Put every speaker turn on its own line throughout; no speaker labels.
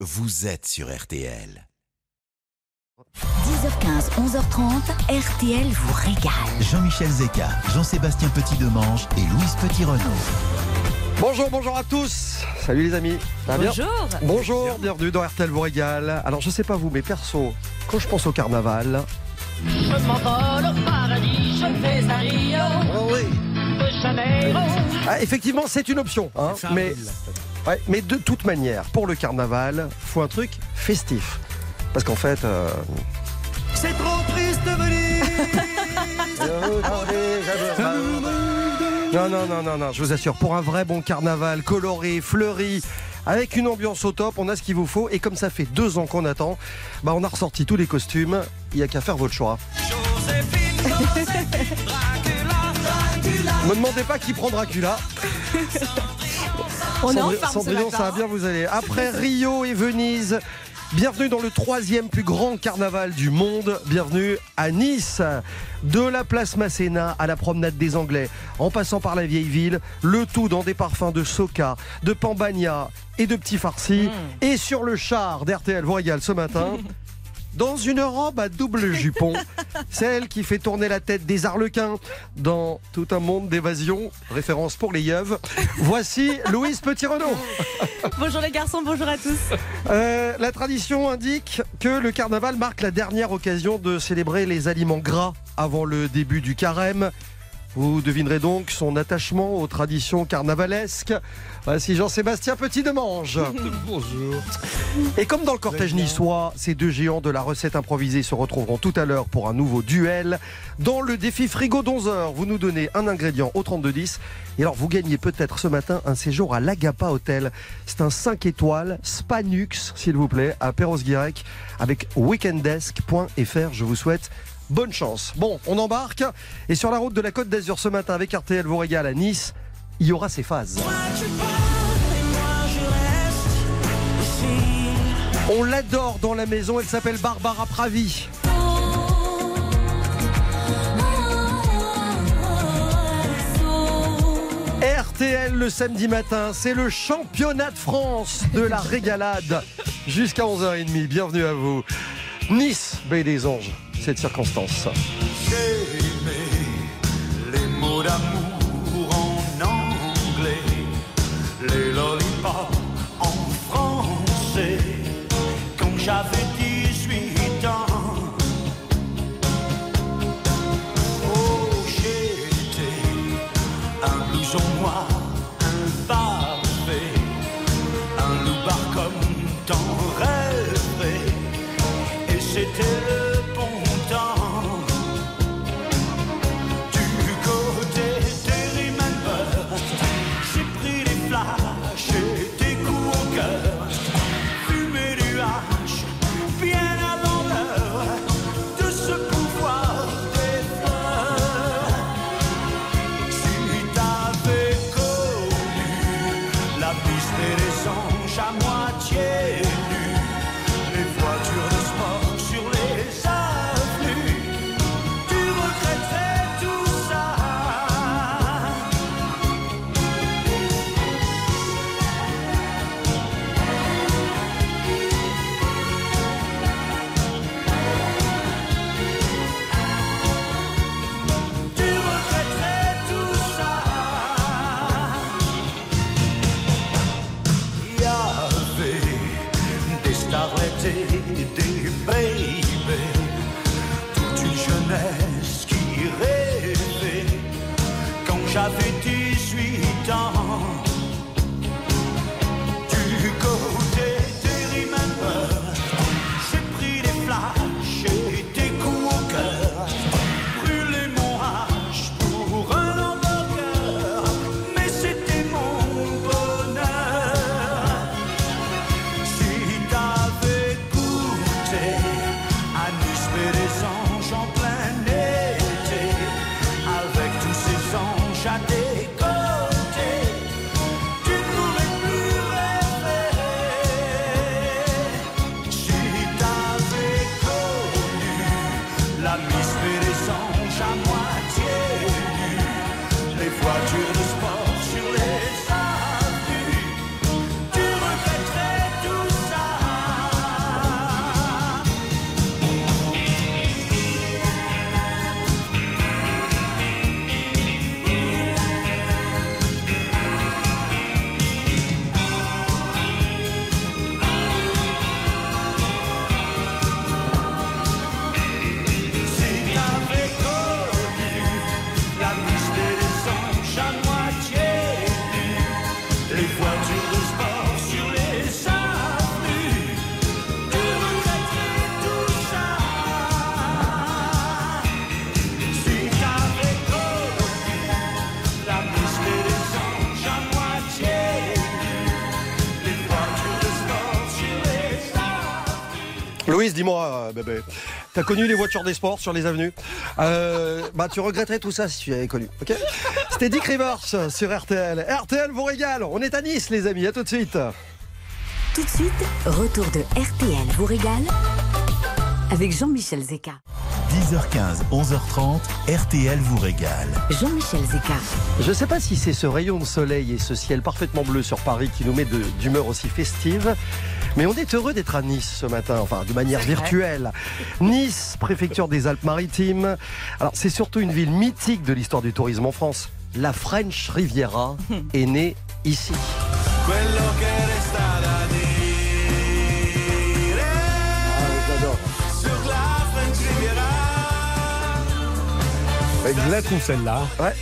vous êtes sur RTL.
10h15, 11h30, RTL vous régale.
Jean-Michel Zeka, Jean-Sébastien Petit-Demange et Louise Petit-Renaud.
Bonjour, bonjour à tous. Salut les amis. Ça va bien
Bonjour.
Bonjour, bienvenue dans RTL vous régale. Alors je sais pas vous, mais perso, quand je pense au carnaval,
Je m'envole au paradis, je fais un Rio de Janeiro.
ah, effectivement c'est une option, hein, mais, ouais, mais de toute manière, pour le carnaval, faut un truc festif. Parce qu'en fait, euh,
C'est trop triste
non, non, non, non, non, je vous assure, pour un vrai bon carnaval, coloré, fleuri, avec une ambiance au top, on a ce qu'il vous faut. Et comme ça fait deux ans qu'on attend, bah on a ressorti tous les costumes. Il n'y a qu'à faire votre choix. Me demandez pas qui prend Dracula.
On est en ce matin.
ça va bien vous aller. Après Rio et Venise, bienvenue dans le troisième plus grand carnaval du monde. Bienvenue à Nice. De la place Masséna à la promenade des Anglais, en passant par la vieille ville, le tout dans des parfums de Soca, de Pambagna et de petits farcis.
Mm.
Et sur le char d'RTL régale ce matin. Dans une robe à double jupon, celle qui fait tourner la tête des arlequins dans tout un monde d'évasion, référence pour les yeux. Voici Louise Petit-Renaud.
Bonjour les garçons, bonjour à tous.
Euh, la tradition indique que le carnaval marque la dernière occasion de célébrer les aliments gras avant le début du carême. Vous devinerez donc son attachement aux traditions carnavalesques. Voici Jean-Sébastien Petit-Demange.
Bonjour.
Et comme dans le cortège niçois, ces deux géants de la recette improvisée se retrouveront tout à l'heure pour un nouveau duel. Dans le défi frigo d'11h, vous nous donnez un ingrédient au 3210. Et alors, vous gagnez peut-être ce matin un séjour à l'Agapa Hotel. C'est un 5 étoiles, Spanux, s'il vous plaît, à Perros-Guirec, avec weekendesk.fr. Je vous souhaite bonne chance. Bon, on embarque. Et sur la route de la Côte d'Azur ce matin avec RTL vous régale à Nice, il y aura ces phases. On l'adore dans la maison, elle s'appelle Barbara Pravi. RTL le samedi matin, c'est le championnat de France de la régalade jusqu'à 11h30. Bienvenue à vous. Nice, Baie des Anges, cette circonstance.
J'ai aimé les mots d'amour en anglais, les lollipops en français. Quand j'avais
dis-moi, euh, bébé, t'as connu les voitures des sports sur les avenues Euh, Bah, tu regretterais tout ça si tu avais connu. Ok C'était Dick Rivers sur RTL. RTL vous régale. On est à Nice, les amis. À tout de suite.
Tout de suite, retour de RTL vous régale avec Jean-Michel Zeka.
10h15, 11h30, RTL vous régale.
Jean-Michel Zeka.
Je sais pas si c'est ce rayon de soleil et ce ciel parfaitement bleu sur Paris qui nous met d'humeur aussi festive. Mais on est heureux d'être à Nice ce matin, enfin de manière virtuelle. Nice, préfecture des Alpes-Maritimes. Alors c'est surtout une ville mythique de l'histoire du tourisme en France. La French Riviera est née ici.
Quello che resta da dire sur la French Riviera.
Je la trouve celle-là.
Ouais.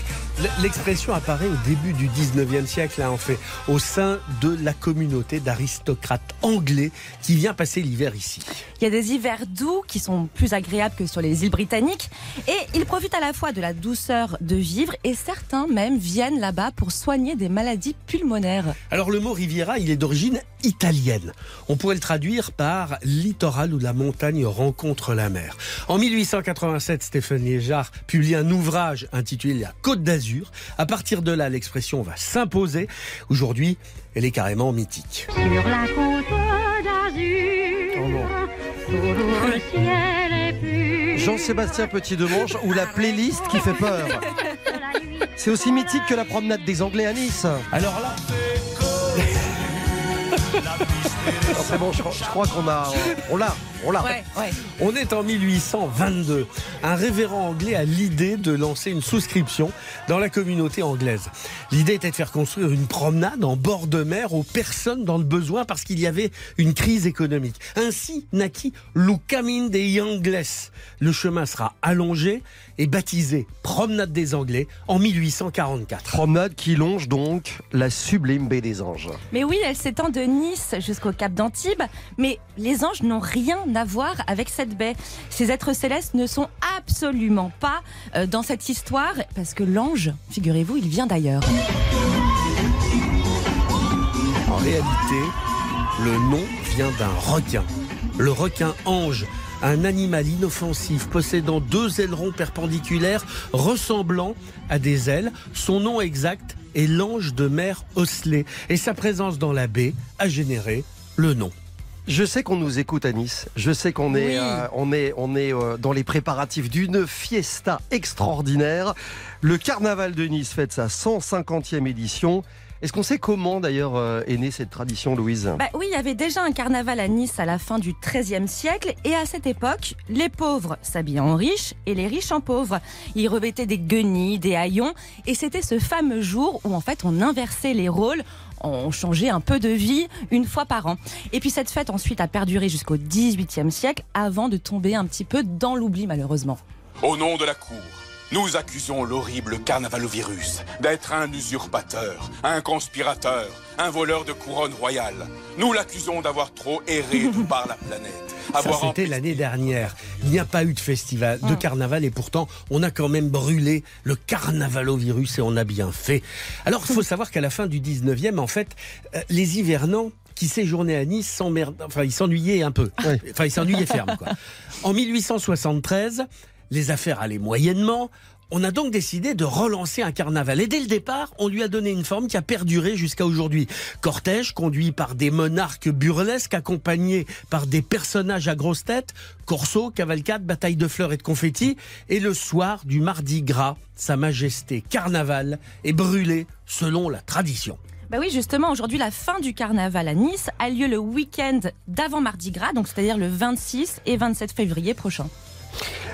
L'expression apparaît au début du 19e siècle, là, en fait, au sein de la communauté d'aristocrates anglais qui vient passer l'hiver ici.
Il y a des hivers doux qui sont plus agréables que sur les îles britanniques et ils profitent à la fois de la douceur de vivre et certains même viennent là-bas pour soigner des maladies pulmonaires.
Alors le mot Riviera, il est d'origine italienne. On pourrait le traduire par littoral où la montagne rencontre la mer. En 1887, Stéphane Léjard publie un ouvrage intitulé La Côte d'Azur. À partir de là, l'expression va s'imposer. Aujourd'hui, elle est carrément mythique.
Sur la côte d'Azur,
Oh non.
tout le ciel est pur.
Jean-Sébastien Petit-Demange ou la playlist qui fait peur. C'est aussi mythique que la promenade des Anglais à Nice.
Alors là,
C'est bon, je, crois- je crois qu'on a, on l'a, on l'a.
Ouais, ouais.
On est en 1822. Un révérend anglais a l'idée de lancer une souscription dans la communauté anglaise. L'idée était de faire construire une promenade en bord de mer aux personnes dans le besoin parce qu'il y avait une crise économique. Ainsi naquit le Camin des Anglais. Le chemin sera allongé et baptisé Promenade des Anglais en 1844.
Promenade qui longe donc la sublime baie des Anges.
Mais oui, elle s'étend de Nice jusqu'au Cap d'Antibes, mais les anges n'ont rien à avec cette baie. Ces êtres célestes ne sont absolument pas euh, dans cette histoire, parce que l'ange, figurez-vous, il vient d'ailleurs.
En réalité, le nom vient d'un requin. Le requin ange, un animal inoffensif possédant deux ailerons perpendiculaires ressemblant à des ailes. Son nom exact est l'ange de mer Osley et sa présence dans la baie a généré le nom.
Je sais qu'on nous écoute à Nice. Je sais qu'on est,
Oui.
euh, on est, on est euh, dans les préparatifs d'une fiesta extraordinaire. Le Carnaval de Nice fête sa 150e édition. Est-ce qu'on sait comment d'ailleurs euh, est née cette tradition, Louise?
Bah oui, il y avait déjà un carnaval à Nice à la fin du XIIIe siècle, et à cette époque, les pauvres s'habillaient en riches et les riches en pauvres. Ils revêtaient des guenilles, des haillons, et c'était ce fameux jour où en fait on inversait les rôles. On changeait un peu de vie une fois par an. Et puis cette fête ensuite a perduré jusqu'au XVIIIe siècle avant de tomber un petit peu dans l'oubli malheureusement.
Au nom de la cour, nous accusons l'horrible carnavalovirus d'être un usurpateur, un conspirateur, un voleur de couronne royale. Nous l'accusons d'avoir trop erré tout par la planète.
Ça, c'était l'année dernière. Il n'y a pas eu de festival, de carnaval, et pourtant, on a quand même brûlé le carnavalovirus et on a bien fait. Alors, il faut savoir qu'à la fin du 19e, en fait, euh, les hivernants qui séjournaient à Nice s'emmerd- enfin, ils s'ennuyaient un peu. Enfin, ils s'ennuyaient ferme, quoi. En 1873, les affaires allaient moyennement. On a donc décidé de relancer un carnaval. Et dès le départ, on lui a donné une forme qui a perduré jusqu'à aujourd'hui. Cortège conduit par des monarques burlesques accompagnés par des personnages à grosse tête, corso, cavalcade, bataille de fleurs et de confettis. Et le soir du mardi gras, Sa Majesté Carnaval est brûlé selon la tradition.
Bah oui, justement, aujourd'hui, la fin du carnaval à Nice a lieu le week-end d'avant Mardi Gras, donc c'est-à-dire le 26 et 27 février prochain.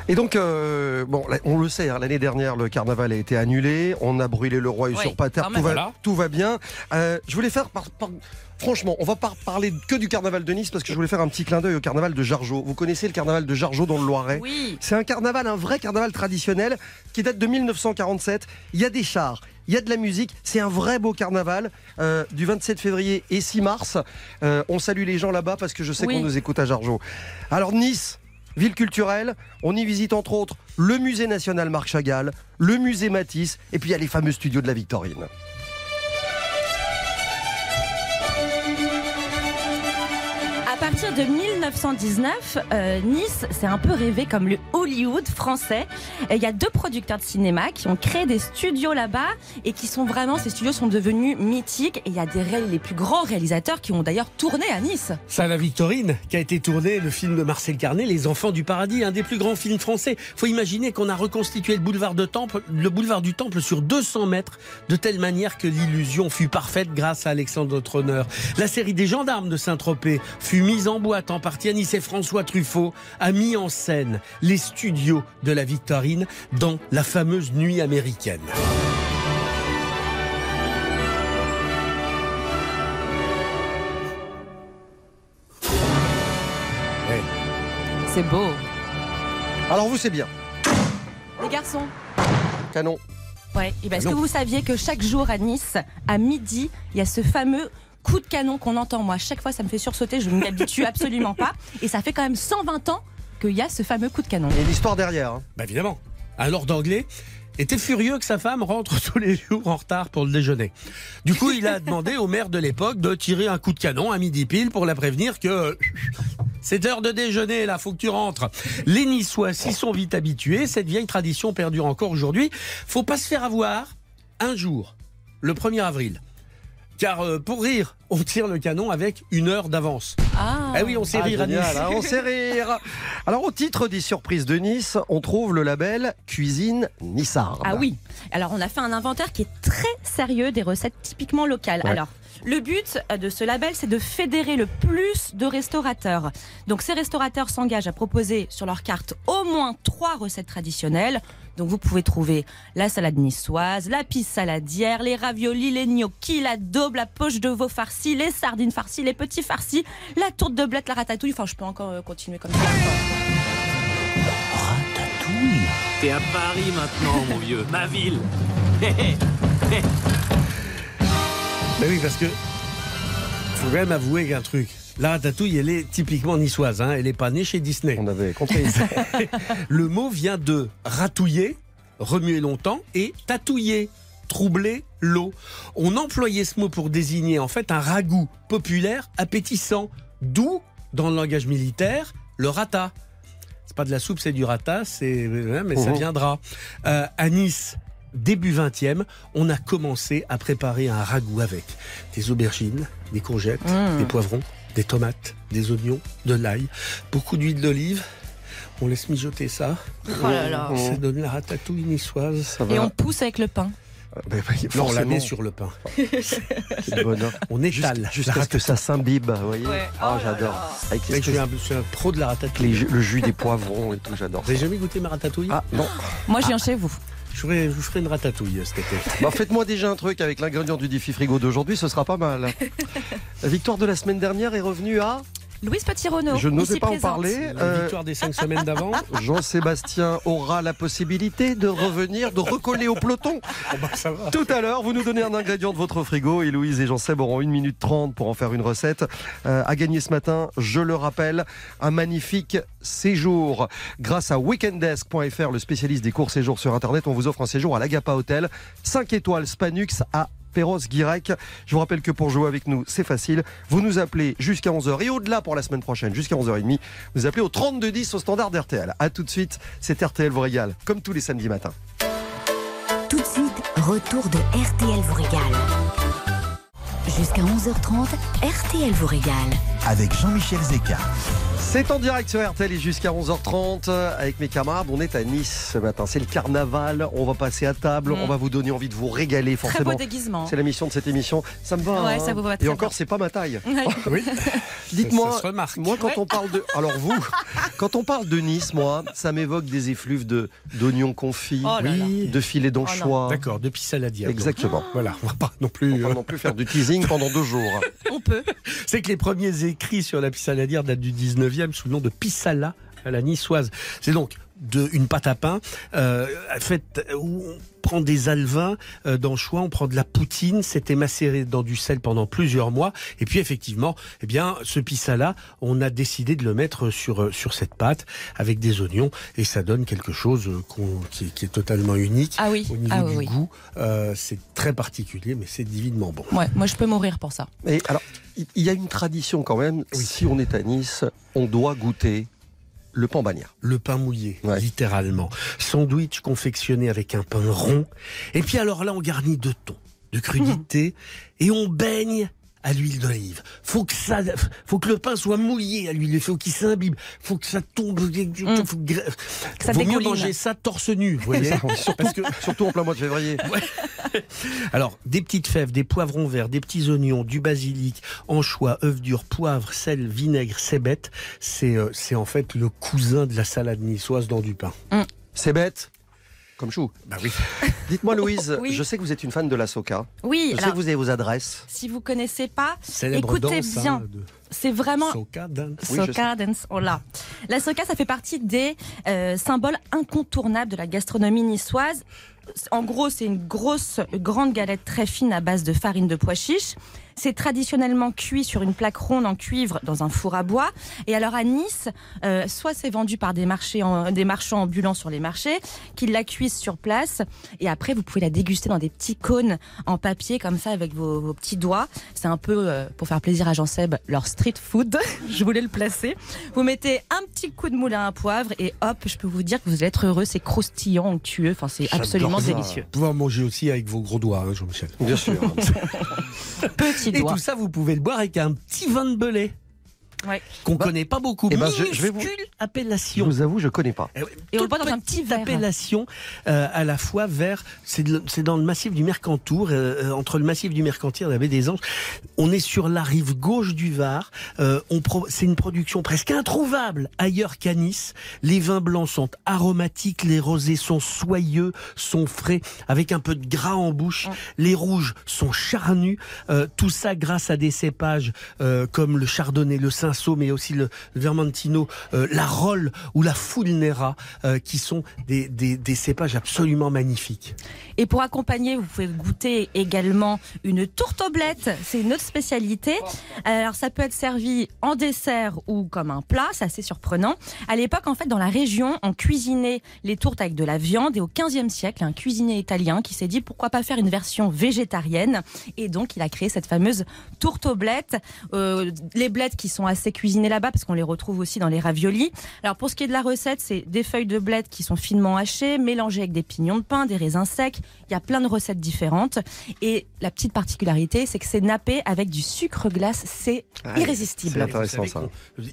Et donc, euh, bon, on le sait, hein, l'année dernière, le carnaval a été annulé. On a brûlé le roi
quand
tout, va,
Voilà.
tout va bien. Euh, je voulais faire, par- par- franchement, on va pas parler que du carnaval de Nice parce que je voulais faire un petit clin d'œil au carnaval de Jargeau. Vous connaissez le carnaval de Jargeau dans le Loiret?
Oui.
C'est un carnaval, un vrai carnaval traditionnel qui date de 1947. Il y a des chars, il y a de la musique. C'est un vrai beau carnaval euh, du 27 février et 6 mars. Euh, on salue les gens là-bas parce que je sais
Oui.
qu'on nous écoute à Jargeau. Alors Nice. Ville culturelle, on y visite entre autres le musée national Marc Chagall, le musée Matisse, et puis il y a les fameux studios de la Victorine.
De 1919, euh, Nice s'est un peu rêvé comme le Hollywood français. Il y a deux producteurs de cinéma qui ont créé des studios là-bas et qui sont vraiment, ces studios sont devenus mythiques. Et il y a des les plus grands réalisateurs qui ont d'ailleurs tourné à Nice.
Ça, la Victorine, qui a été tourné, le film de Marcel Carnet, Les Enfants du Paradis, un des plus grands films français. Faut imaginer qu'on a reconstitué le boulevard de Temple, le boulevard du Temple sur 200 mètres, de telle manière que l'illusion fut parfaite grâce à Alexandre notre honneur. La série des gendarmes de Saint-Tropez fut mise en boîte en partie à Nice et François Truffaut a mis en scène les studios de la Victorine dans la fameuse nuit américaine.
C'est beau.
Alors vous, c'est bien.
Les garçons.
Canon.
Ouais. Et ben, est-ce que vous saviez que chaque jour à Nice, à midi, il y a ce fameux coup de canon qu'on entend Moi, chaque fois, ça me fait sursauter. Je ne m'y habitue absolument pas. Et ça fait quand même 120 ans qu'il y a ce fameux coup de canon.
Et l'histoire derrière. hein.
Bah évidemment. Un lord anglais était furieux que sa femme rentre tous les jours en retard pour le déjeuner? Du coup, il a demandé au maire de l'époque de tirer un coup de canon à midi pile pour la prévenir que c'est heure de déjeuner, là, faut que tu rentres. Les Niçois s'y sont vite habitués. Cette vieille tradition perdure encore aujourd'hui. Faut pas se faire avoir un jour, le 1er avril. Car euh, pour rire, on tire le canon avec une heure d'avance.
Ah.
Eh oui, on sait
Ah,
rire à Nice.
hein, on sait rire. Alors au titre des surprises de Nice, on trouve le label Cuisine Nissarde.
Ah oui. Alors on a fait un inventaire qui est très sérieux des recettes typiquement locales.
Ouais.
Alors le but de ce label, c'est de fédérer le plus de restaurateurs. Donc ces restaurateurs s'engagent à proposer sur leur carte au moins trois recettes traditionnelles. Donc vous pouvez trouver la salade niçoise, la pisse saladière, les raviolis, les gnocchis, la daube, la poche de veau farcie, les sardines farcies, les petits farcis, la tourte de blette, la ratatouille. Enfin, je peux encore euh, continuer comme ça.
T'es à Paris maintenant, mon vieux. Ma ville.
Mais oui, parce que faut quand même avouer un truc. La ratatouille, elle est typiquement niçoise. Hein. Elle n'est pas née chez Disney.
On avait compris.
Le mot vient de ratouiller, remuer longtemps, et tatouiller, troubler l'eau. On employait ce mot pour désigner en fait un ragoût populaire appétissant, d'où, dans le langage militaire, le rata. C'est pas de la soupe, c'est du rata, c'est mais ça
Mhm.
viendra. Euh, à Nice, début 20e, on a commencé à préparer un ragoût avec des aubergines, des courgettes,
Mmh.
des poivrons, des tomates, des oignons, de l'ail, beaucoup d'huile d'olive. On laisse mijoter ça.
Oh là là.
Ça donne la ratatouille niçoise.
Et on pousse avec le pain.
Ben, ben,
Non, on la
forcément,
met sur le pain. On étale.
Jusqu'à ce que ça s'imbibe, vous voyez.
Ouais.
Ah,
Oh là
j'adore.
Mec, je suis un, un pro de la ratatouille.
le jus des poivrons et tout, j'adore.
Vous avez jamais goûté ma ratatouille?
Ah non.
Moi, je viens chez vous.
Je, ferai, je vous ferai une ratatouille euh, cet été.
Bah, Faites-moi déjà un truc avec l'ingrédient du défi frigo d'aujourd'hui, ce sera pas mal. La victoire de la semaine dernière est revenue à.
Louise Petit-Renaud.
Je n'osais pas en parler.
La
Euh,
victoire des cinq semaines d'avant.
Jean-Sébastien aura la possibilité de revenir, de recoller au peloton.
Oh bah, ça va.
Tout à l'heure, vous nous donnez un ingrédient de votre frigo et Louise et Jean-Seb auront 1 minute 30 pour en faire une recette. Euh, à gagner ce matin, je le rappelle, un magnifique séjour. Grâce à weekendesk.fr, le spécialiste des courts séjours sur Internet, on vous offre un séjour à l'Agapa Hotel, 5 étoiles Spanux à Perros-Guirec. Je vous rappelle que pour jouer avec nous, c'est facile. Vous nous appelez jusqu'à 11h et au-delà pour la semaine prochaine, jusqu'à 11h30. Vous appelez au 3210 au standard d'RTL. A tout de suite, c'est RTL vous régale, comme tous les samedis matins.
Tout de suite, retour de RTL vous régale. Jusqu'à 11h30, RTL vous régale.
Avec Jean-Michel Zeka.
C'est en direct sur RTL et jusqu'à 11h30 avec mes camarades. On est à Nice ce matin. C'est le carnaval. On va passer à table.
Mm.
On va vous donner envie de vous régaler
Très
forcément.
beau déguisement.
C'est la mission de cette émission. Ça me va.
Ouais,
hein
ça vous va
Et
très
encore, c'est pas ma taille.
Ouais.
Oui.
Dites-moi, moi quand on parle de, alors vous, quand on parle de Nice, moi, ça m'évoque des effluves de d'oignons confits,
Oh
de filets d'anchois.
D'accord, depuis saladière. donc.
Exactement.
Voilà, on va pas non
On
plus.
va
euh,
pas non plus faire du teasing pendant deux jours.
On peut.
C'est que les premiers écrits sur la pissaladière datent du 19e sous le nom de Pissala à la niçoise. C'est donc de une pâte à pain euh, faite où on prend des alevins euh, d'anchois, on prend de la poutine, c'était macéré dans du sel pendant plusieurs mois, et puis effectivement, eh bien, ce pissa-là, on a décidé de le mettre sur euh, sur cette pâte avec des oignons, et ça donne quelque chose euh, qui, est- qui est totalement unique
Ah oui,
au niveau
ah oui,
du
oui.
goût. Euh, c'est très particulier, mais c'est divinement bon.
Ouais, moi je peux mourir pour ça.
Et alors, il il y a une tradition quand même. Si on est à Nice, on doit goûter le pain bagnard.
Le pain mouillé,
Ouais.
littéralement. Sandwich confectionné avec un pain rond. Et puis alors là, on garnit de thon, de crudité, et on baigne à l'huile d'olive. Faut que ça, faut que le pain soit mouillé à l'huile, faut qu'il s'imbibe, faut que ça tombe, faut que,
ça
vaut mieux manger ça torse nu, vous voyez. Parce que
Surtout en plein mois de février.
alors, des petites fèves, des poivrons verts, des petits oignons, du basilic, anchois, œufs durs, poivre, sel, vinaigre, cébette. C'est euh, c'est en fait le cousin de la salade niçoise dans du pain.
C'est bête. Comme chou.
Bah oui.
Dites-moi, Louise,
Oui.
je sais que vous êtes une fan de la soca.
Oui,
Je sais
alors,
que vous avez vos adresses.
si vous connaissez pas,
Célèbre
écoutez
danse,
bien.
hein, de
C'est vraiment
soca dance.
Oui,
Soca dance, oh là. La soca, ça fait partie des euh, symboles incontournables de la gastronomie niçoise. En gros, c'est une grosse, grande galette très fine à base de farine de pois chiche. C'est traditionnellement cuit sur une plaque ronde en cuivre dans un four à bois. Et alors à Nice, euh, soit c'est vendu par des, marchés en- des marchands ambulants sur les marchés, qui la cuisent sur place. Et après, vous pouvez la déguster dans des petits cônes en papier comme ça avec vos, vos petits doigts. C'est un peu, euh, pour faire plaisir à Jean-Seb, leur street food. je voulais le placer. Vous mettez un petit coup de moulin à poivre et hop, je peux vous dire que vous allez être heureux. C'est croustillant, onctueux. Enfin, c'est absolument
J'adore ça.
délicieux.
Vous pouvez en manger aussi avec vos gros doigts, hein, Jean-Michel.
Bien sûr.
Petit
Et
doigt.
tout ça, vous pouvez le boire avec un petit vin de belay.
Ouais.
Qu'on
Bah,
connaît pas beaucoup.
eh ben, je- je vais vous-
Minuscule
Je
appellation.
vous avoue, je connais pas.
Eh oui,
Et on le dans un petit verre.
appellation euh, à la fois vers c'est dans le massif du Mercantour euh, euh, entre le massif du Mercantour et la baie des Anges on est sur la rive gauche du Var Euh, c'est une production presque introuvable ailleurs qu'à Nice les vins blancs sont aromatiques les rosés sont soyeux sont frais avec un peu de gras en bouche les rouges sont charnus tout ça grâce à des cépages comme le chardonnay le mais aussi le vermentino euh, la rolle ou la fulnera euh, qui sont des cépages absolument magnifiques
Et pour accompagner, vous pouvez goûter également une tourtoblette. C'est une autre spécialité. Alors, ça peut être servi en dessert ou comme un plat. C'est assez surprenant. À l'époque, en fait, dans la région, on cuisinait les tourtes avec de la viande. Et au 15e siècle, un cuisinier italien qui s'est dit pourquoi pas faire une version végétarienne? Et donc, il a créé cette fameuse tourtoblette. Euh, les blettes qui sont assez cuisinées là-bas parce qu'on les retrouve aussi dans les raviolis. Alors, pour ce qui est de la recette, c'est des feuilles de blettes qui sont finement hachées, mélangées avec des pignons de pain, des raisins secs. Il y a plein de recettes différentes. Et la petite particularité, c'est que c'est nappé avec du sucre glace. C'est
Ouais,
irrésistible.
c'est intéressant, ça.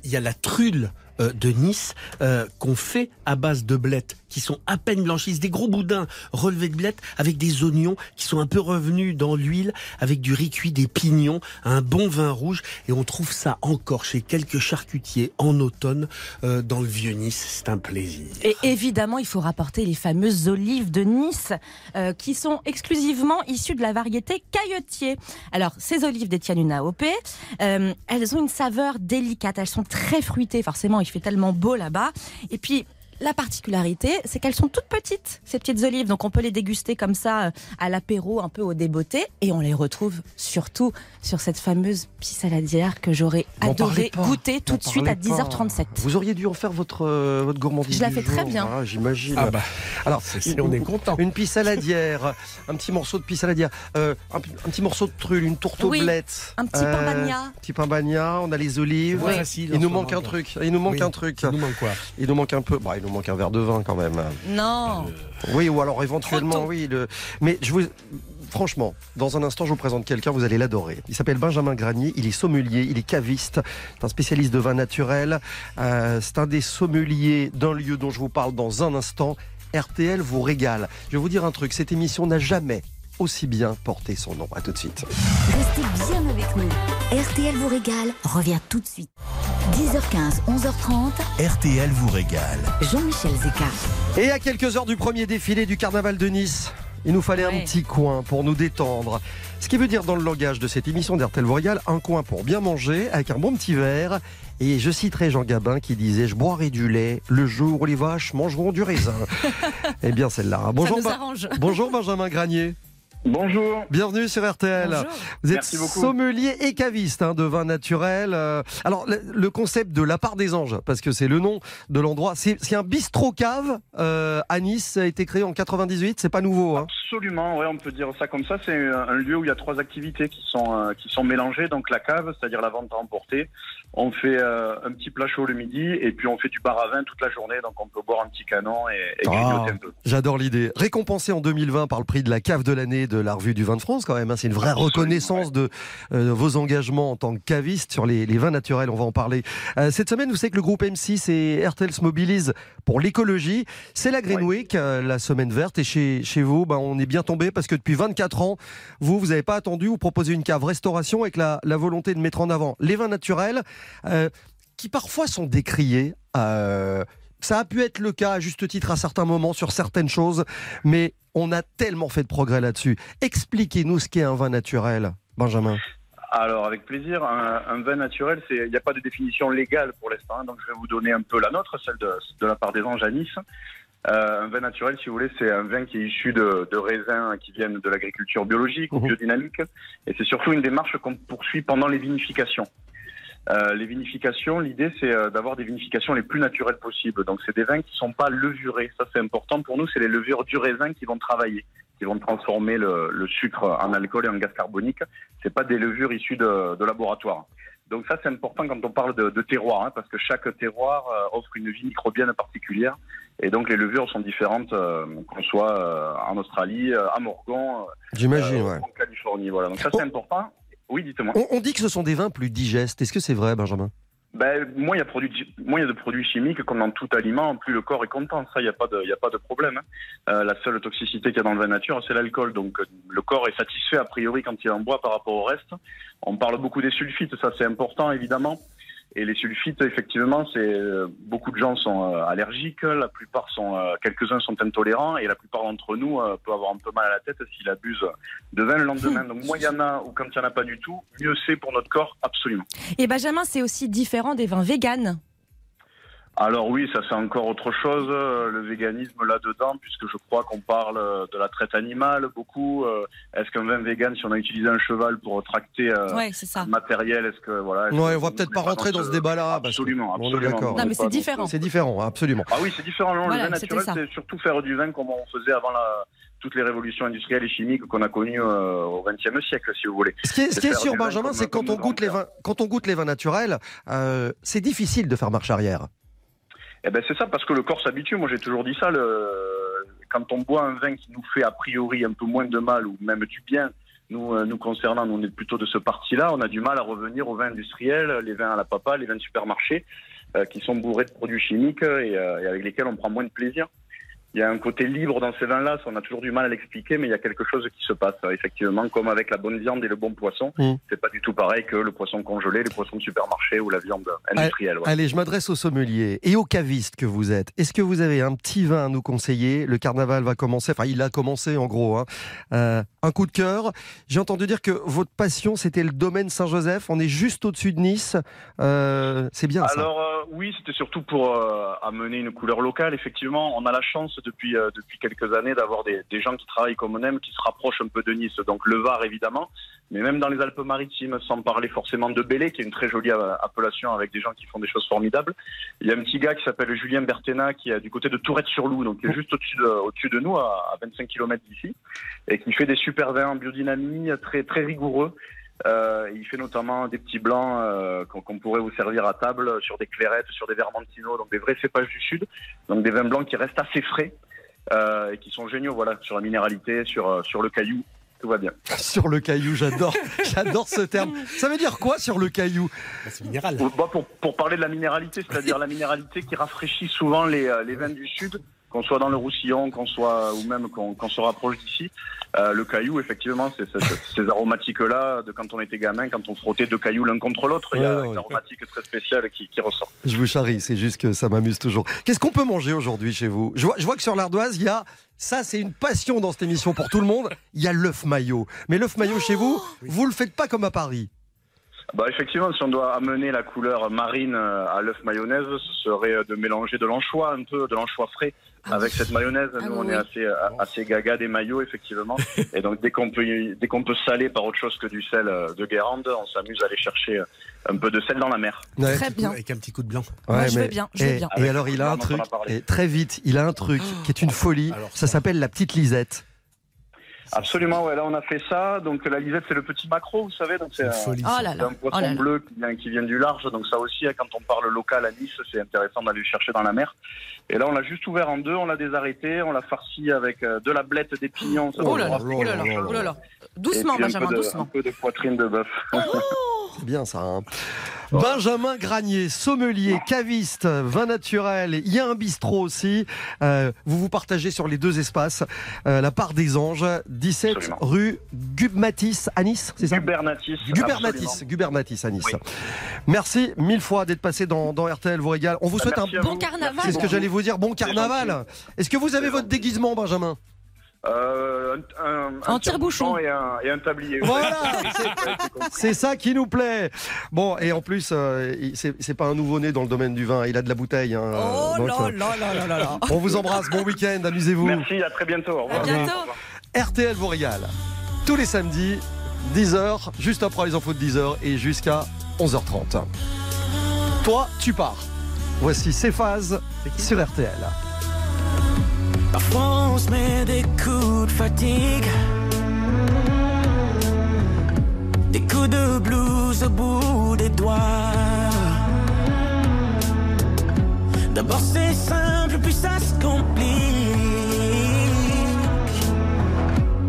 Il y a la trulle de Nice euh, qu'on fait à base de blettes qui sont à peine blanchies, des gros boudins relevés de blettes avec des oignons qui sont un peu revenus dans l'huile, avec du riz cuit, des pignons, un bon vin rouge et on trouve ça encore chez quelques charcutiers en automne euh, dans le vieux Nice. C'est un plaisir.
Et évidemment, il faut rapporter les fameuses olives de Nice, euh, qui sont exclusivement issues de la variété cailletier. Alors, ces olives détiennent une AOP. euh, elles ont une saveur délicate. Elles sont très fruitées. Forcément, il fait tellement beau là-bas. Et puis, la particularité, c'est qu'elles sont toutes petites, ces petites olives. Donc, on peut les déguster comme ça euh, à l'apéro, un peu au débeauté. Et on les retrouve surtout sur cette fameuse pie saladière que j'aurais adoré goûter tout de suite à
parlez pas.
10h37.
Vous auriez dû en faire votre, euh, votre gourmandise.
Je la
du
fais très bien.
Ah, J'imagine.
Ah bah,
Alors,
c'est- c'est- on est content.
Une pie saladière, un petit morceau de pie saladière, euh, un, un petit morceau de trulle, une tourtoblette.
un petit pain bagna.
Petit pain bagna, on a les olives. Il nous manque un truc. Il nous manque
Oui.
un truc.
Il nous manque quoi?
Il nous manque un peu. Bah, il nous manque un verre de vin quand même.
Non.
Oui, ou alors éventuellement, oui. Le... Mais je vous. Franchement, dans un instant, je vous présente quelqu'un, vous allez l'adorer. Il s'appelle Benjamin Granier, il est sommelier, il est caviste, c'est un spécialiste de vin naturel. Euh, c'est un des sommeliers d'un lieu dont je vous parle dans un instant. RTL vous régale. Je vais vous dire un truc, cette émission n'a jamais aussi bien porté son nom. À tout de suite.
Restez bien avec nous. RTL vous régale revient tout de suite. 10h15, 11h30,
RTL vous régale.
Jean-Michel Zeka.
Et à quelques heures du premier défilé du carnaval de Nice, Il nous fallait un petit coin pour nous détendre. Ce qui veut dire dans le langage de cette émission d'RTL Royal, un coin pour bien manger avec un bon petit verre. Et je citerai Jean Gabin qui disait Je boirai du lait le jour où les vaches mangeront du raisin. eh bien, celle-là. Bonjour,
nous arrange.
Bonjour Benjamin Granier.
Bonjour.
Bienvenue sur RTL.
Bonjour.
Vous êtes sommelier et caviste hein, de vin naturel. Euh, alors, le, le concept de la part des anges, parce que c'est le nom de l'endroit, c'est un bistrot cave euh, à Nice, ça a été créé en 98, c'est pas nouveau. Hein.
Absolument, ouais, on peut dire ça comme ça. C'est un un lieu où il y a trois activités qui sont euh, qui sont mélangées. Donc la cave, c'est-à-dire la vente à emporter. On fait euh, un petit plat chaud le midi et puis on fait du bar à vin toute la journée. Donc on peut boire un petit canon et, et
Ah.
grignoter un peu.
J'adore l'idée. Récompensé en 2020 par le prix de la cave de l'année de la revue du vin de France, quand même. hein. C'est une vraie
Absolument,
reconnaissance de euh, vos engagements en tant que caviste sur les, les vins naturels. On va en parler. Euh, cette semaine, vous savez que le groupe M6 et RTL se mobilisent pour l'écologie. C'est la Green
Ouais.
Week, euh, la semaine verte. Et chez, chez vous, ben, on est bien tombé parce que depuis 24 ans, vous, vous n'avez pas attendu. Vous proposez une cave restauration avec la, la volonté de mettre en avant les vins naturels qui parfois sont décriés. Ça a pu être le cas à juste titre à certains moments sur certaines choses, mais on a tellement fait de progrès là-dessus. Expliquez-nous ce qu'est un vin naturel, Benjamin.
Alors avec plaisir. Un, un vin naturel, il n'y a pas de définition légale pour l'instant. Donc je vais vous donner un peu la nôtre, celle de, de la part des anges à Nice. Euh, un vin naturel, si vous voulez, c'est un vin qui est issu de, de raisins qui viennent de l'agriculture biologique ou
Mhm.
biodynamique. Et c'est surtout une démarche qu'on poursuit pendant les vinifications. Euh, les vinifications, l'idée c'est euh, d'avoir des vinifications les plus naturelles possibles. Donc c'est des vins qui sont pas levurés. Ça c'est important pour nous. C'est les levures du raisin qui vont travailler, qui vont transformer le, le sucre en alcool et en gaz carbonique. C'est pas des levures issues de, de laboratoire. Donc ça c'est important quand on parle de, de terroir, hein, parce que chaque terroir euh, offre une vie microbienne particulière. Et donc les levures sont différentes, euh, qu'on soit euh, en Australie, euh, à Morgon, en Californie. Voilà. Donc ça c'est
Oh.
important. Oui, dites-moi.
On, on dit que ce sont des vins plus digestes. Est-ce que c'est vrai, Benjamin?
Ben, moins il y a produit- moins il y a de produits chimiques comme dans tout aliment, plus le corps est content. Ça, il n'y a pas de, il y a pas de problème. hein. Euh, la seule toxicité qu'il y a dans le vin nature, c'est l'alcool. Donc, euh, le corps est satisfait a priori quand il en boit par rapport au reste. On parle beaucoup des sulfites, ça c'est important évidemment. Et les sulfites, effectivement, c'est euh, beaucoup de gens sont euh, allergiques, la plupart sont, euh, quelques-uns sont intolérants, et la plupart d'entre nous peut avoir un peu mal à la tête s'il abuse de vin le lendemain. Donc, moins il y en a ou quand il n'y en a pas du tout, mieux c'est pour notre corps, absolument.
Et Benjamin, c'est aussi différent des vins véganes.
Alors oui, ça c'est encore autre chose, euh, le véganisme là-dedans, puisque je crois qu'on parle euh, de la traite animale beaucoup. Euh, Est-ce qu'un vin vegan, si on a utilisé un cheval pour tracter euh,
Ouais, ça.
matériel, est-ce que voilà est-ce
Ouais, on va peut-être pas rentrer dans ce débat-là. parce que-
Absolument,
est
absolument.
Non, mais c'est différent.
C'est différent, absolument.
Ah oui, c'est différent. non,
Voilà,
le vin naturel, c'est surtout faire du vin comme on faisait avant la, toutes les révolutions industrielles et chimiques qu'on a connues euh, au XXe siècle, si vous voulez.
Ce qui est, ce qui est sûr, Benjamin, c'est quand on goûte les vins, quand on goûte les vins naturels, euh, c'est difficile de faire marche arrière.
Eh ben c'est ça parce que le corps s'habitue. Moi j'ai toujours dit ça. Le... Quand on boit un vin qui nous fait a priori un peu moins de mal ou même du bien, nous euh, nous concernant, nous on est plutôt de ce parti-là. On a du mal à revenir aux vins industriels, les vins à la papa, les vins de supermarché, euh, qui sont bourrés de produits chimiques euh, et avec lesquels on prend moins de plaisir. Il y a un côté libre dans ces vins-là, on a toujours du mal à l'expliquer, mais il y a quelque chose qui se passe, euh, effectivement, comme avec la bonne viande et le bon poisson.
Mm.
C'est pas du tout pareil que le poisson congelé, les poissons de supermarché ou la viande industrielle.
Allez, je m'adresse au sommelier et au caviste que vous êtes. Est-ce que vous avez un petit vin à nous conseiller? Le carnaval va commencer, enfin il a commencé en gros. hein. Euh, un coup de cœur. J'ai entendu dire que votre passion c'était le domaine Saint-Joseph. On est juste au-dessus de Nice. Euh, c'est bien ça.
Alors euh, oui, c'était surtout pour amener une couleur locale. Effectivement, on a la chance depuis euh, depuis quelques années d'avoir des, gens qui travaillent comme on aime, qui se rapprochent un peu de Nice. Donc le Var évidemment, mais même dans les Alpes-Maritimes, sans parler forcément de Bélé, qui est une très jolie euh, appellation avec des gens qui font des choses formidables. Il y a un petit gars qui s'appelle Julien Bertena, qui est du côté de Tourette-sur-Loup, donc qui est juste au-dessus de, nous, à, à 25 km d'ici, et qui fait des super vins en biodynamie, très très rigoureux. Euh, il fait notamment des petits blancs euh, qu'on qu'on pourrait vous servir à table sur des clairettes, sur des vermentino, donc des vrais cépages du sud, donc des vins blancs qui restent assez frais euh, et qui sont géniaux, voilà, sur la minéralité, sur euh, sur le caillou, tout va bien.
Sur le caillou, j'adore, j'adore ce terme. Ça veut dire quoi sur le caillou?
C'est minéral.
Pour, bah, pour, pour parler de la minéralité, c'est-à-dire la minéralité qui rafraîchit souvent les, euh, les vins du sud qu'on soit dans le Roussillon, qu'on soit ou même qu'on se rapproche d'ici. Euh, le caillou, effectivement, c'est ces aromatiques-là de quand on était gamin, quand on frottait deux cailloux l'un contre l'autre, il y a
Ouais, ouais.
une aromatique très spéciale qui, qui ressort.
Je vous charrie, c'est juste que ça m'amuse toujours. Qu'est-ce qu'on peut manger aujourd'hui chez vous? Je vois, je vois que sur l'ardoise, il y a. Ça, c'est une passion dans cette émission pour tout le monde. Il y a l'œuf maillot. Mais l'œuf maillot chez vous, vous le faites pas comme à Paris.
Bah effectivement, si on doit amener la couleur marine euh, à l'œuf mayonnaise, ce serait euh, de mélanger de l'anchois un peu, de l'anchois frais avec cette mayonnaise. Nous, on est assez euh, assez gaga des maillots effectivement, et donc dès qu'on peut y- dès qu'on peut saler par autre chose que du sel euh, de Guérande, on s'amuse à aller chercher euh, un peu de sel dans la mer.
Ouais.
Très bien.
Avec un petit coup de blanc.
Moi, je
mais-
veux bien, je veux
et,
bien.
et alors, il a un truc,
a
et très vite, il a un truc qui est une folie.
Alors,
ça s'appelle la petite Lisette.
Absolument, ouais. Là, on a fait ça. Donc la lisette, c'est le petit macro, vous savez. Donc c'est un.
Oh
un poisson
Oh là là.
bleu qui vient, qui vient du large. Donc ça aussi, quand on parle local à Nice, c'est intéressant d'aller le chercher dans la mer. Et là, on l'a juste ouvert en deux. On l'a désarrêté. On l'a farci avec euh, de la blette, des pignons. ça
Oh là là, oh là là,
rappeler
oh là là.
Et
Doucement, Benjamin,
de, Un
doucement.
peu de poitrine de bœuf.
C'est bien ça. hein. Benjamin Granier, sommelier, caviste, vin naturel. Il y a un bistrot aussi. Euh, vous vous partagez sur les deux espaces. Euh, la part des anges, 17
Absolument.
rue Gubmatis à Nice, c'est ça
Gubernatis.
Gubernatis,
absolument.
Gubernatis à Nice.
Oui.
Merci mille fois d'être passé dans, dans RTL vous régale. On vous
Bah,
souhaite un
merci
bon
vous.
carnaval.
C'est ce que j'allais vous dire. Bon carnaval. Est-ce que vous avez votre déguisement, Benjamin?
Euh, un, un,
En
un
tire-bouchon.
et un, et un tablier.
Voilà, C'est ça qui nous plaît. Bon, et en plus, euh, c'est pas un nouveau-né dans le domaine du vin. Il a de la bouteille. hein,
Oh
donc,
là
euh,
là là là là là.
On vous embrasse. Bon week-end. Amusez-vous.
Merci, à très bientôt. Au revoir.
À bientôt.
RTL vous régale. Tous les samedis, 10h, juste après les infos de 10h et jusqu'à 11h30. Toi, tu pars. Voici ces phases sur RTL.
Parfois on se met des coups de fatigue. Des coups de blues au bout des doigts. D'abord c'est simple puis ça se complique.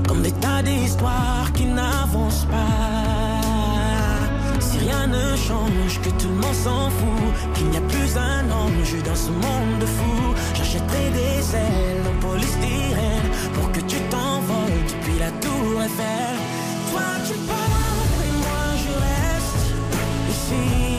Comme des tas d'histoires qui n'avancent pas rien ne change, que tout le monde s'en fout Qu'il n'y a plus un ange dans ce monde de fou. J'achèterai des ailes en polystyrène Pour que tu t'envoles depuis la tour Eiffel. Toi tu pars et moi je reste ici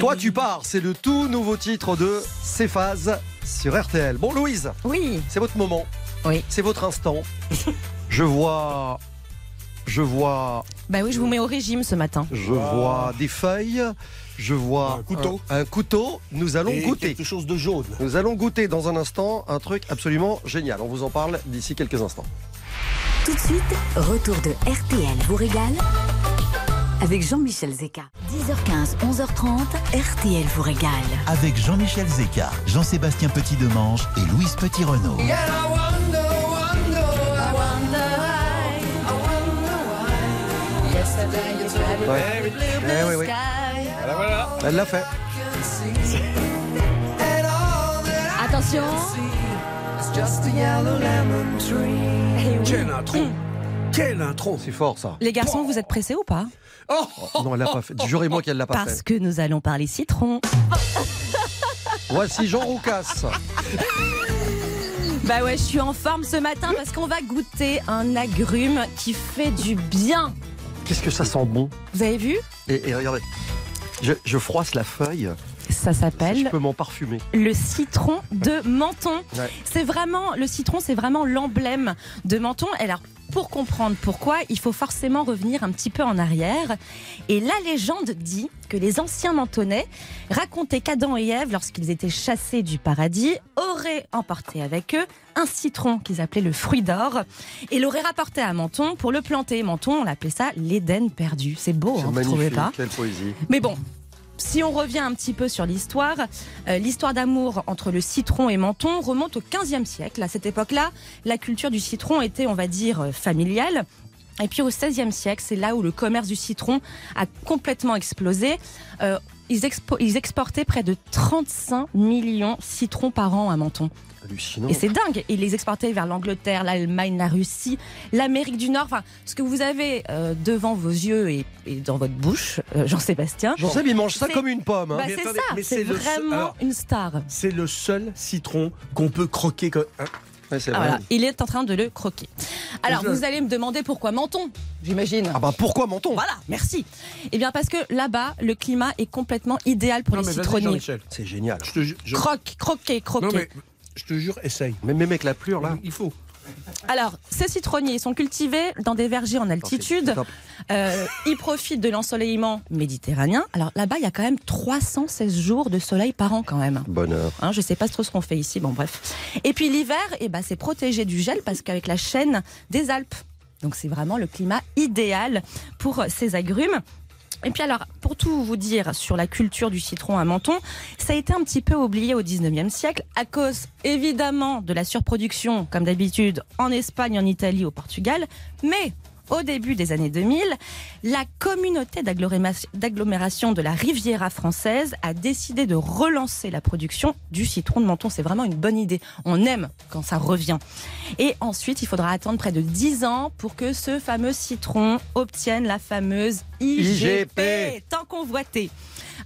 Toi, tu pars. C'est le
tout nouveau titre de ces phases sur RTL. Bon, Louise,
Oui.
c'est votre moment.
Oui.
C'est votre instant. Je vois Je vois,
Bah oui, je vous mets au régime ce matin.
je vois des feuilles. Je vois
Un couteau.
Un, un couteau. Nous allons
Et
goûter.
quelque chose de jaune.
Nous allons goûter dans un instant un truc absolument génial. On vous en parle d'ici quelques instants.
Tout de suite, retour de RTL vous régale avec Jean-Michel Zeka. 10h15, 11h30, RTL vous régale.
Avec Jean-Michel Zeka, Jean-Sébastien Petit-Demange et Louise Petit-Renault.
Ouais. Eh oui, oui. Elle l'a fait.
Attention
Quelle intro
C'est fort ça.
Les garçons, vous êtes pressés ou pas?
Oh
Non, elle l'a pas fait. Jurez-moi qu'elle l'a pas
Parce
fait.
que nous allons parler citron.
Voici Jean Roucas.
Bah ouais, je suis en forme ce matin parce qu'on va goûter un agrume qui fait du bien.
Qu'est-ce que ça sent bon?
Vous avez vu?
Et, et regardez, je, je froisse la feuille.
Ça
Je
s'appelle
peux m'en parfumer.
le citron de Menton.
Ouais.
C'est vraiment le citron, c'est vraiment l'emblème de Menton. Et Alors pour comprendre pourquoi, il faut forcément revenir un petit peu en arrière. Et la légende dit que les anciens Mentonnais racontaient qu'Adam et Ève, lorsqu'ils étaient chassés du paradis, auraient emporté avec eux un citron qu'ils appelaient le fruit d'or et l'auraient rapporté à Menton pour le planter. Menton, on l'appelait ça l'Éden perdu. C'est beau, hein, vous trouvez pas
Quelle poésie.
mais bon, si on revient un petit peu sur l'histoire, euh, l'histoire d'amour entre le citron et Menton remonte au 15e siècle. À cette époque-là, la culture du citron était, on va dire, euh, familiale. Et puis au 16e siècle, c'est là où le commerce du citron a complètement explosé. Euh, ils, expo- ils exportaient près de 35 millions de citrons par an à Menton.
Hallucinant.
Et c'est dingue. Ils les exportaient vers l'Angleterre, l'Allemagne, la Russie, l'Amérique du Nord. Enfin, ce que vous avez euh, devant vos yeux et, et dans votre bouche, euh, Jean-Sébastien.
Mais il mange ça comme une pomme. hein.
Bah,
Mais
c'est ça, c'est
seul-
vraiment
alors-
une star.
C'est le seul citron qu'on peut croquer. comme- hein
Ouais, c'est vrai.
voilà, il est en train de le croquer. Alors,
Je-
vous allez me demander pourquoi menton, j'imagine.
Ah bah pourquoi menton?
Voilà, merci. Eh bien, parce que là-bas, le climat est complètement idéal pour
Non,
les citronniers.
C'est génial.
Je te ju- je-
Croque, croquer, croquer.
Non, mais je te jure, essaye.
Mais même avec la plure là.
Il faut.
Alors, ces citronniers ils sont cultivés dans des vergers en altitude. Euh, ils profitent de l'ensoleillement méditerranéen. Alors là-bas, il y a quand même 316 jours de soleil par an quand même.
Bonheur.
Hein, je sais pas trop ce qu'on fait ici, bon bref. Et puis l'hiver, eh ben, c'est protégé du gel parce qu'avec la chaîne des Alpes. Donc c'est vraiment le climat idéal pour ces agrumes. Et puis alors, pour tout vous dire sur la culture du citron à Menton, ça a été un petit peu oublié au 19e siècle à cause évidemment de la surproduction, comme d'habitude, en Espagne, en Italie, au Portugal. Mais au début des années 2000, la communauté d'agglomération- de la Riviera française a décidé de relancer la production du citron de Menton. C'est vraiment une bonne idée. On aime quand ça revient. Et ensuite, il faudra attendre près de 10 ans pour que ce fameux citron obtienne la fameuse IGP,
IGP.
tant convoité.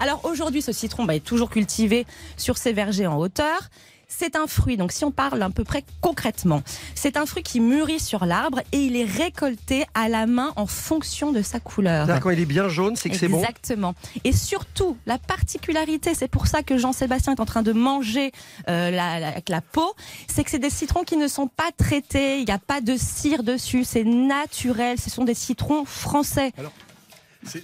Alors aujourd'hui, ce citron bah, est toujours cultivé sur ses vergers en hauteur. C'est un fruit, donc si on parle à peu près concrètement, c'est un fruit qui mûrit sur l'arbre et il est récolté à la main en fonction de sa couleur.
Quand il est bien jaune, c'est que c'est bon.
Exactement. Et surtout, la particularité, c'est pour ça que Jean-Sébastien est en train de manger euh, la, la- avec la peau, c'est que c'est des citrons qui ne sont pas traités, il n'y a pas de cire dessus, c'est naturel, ce sont des citrons français.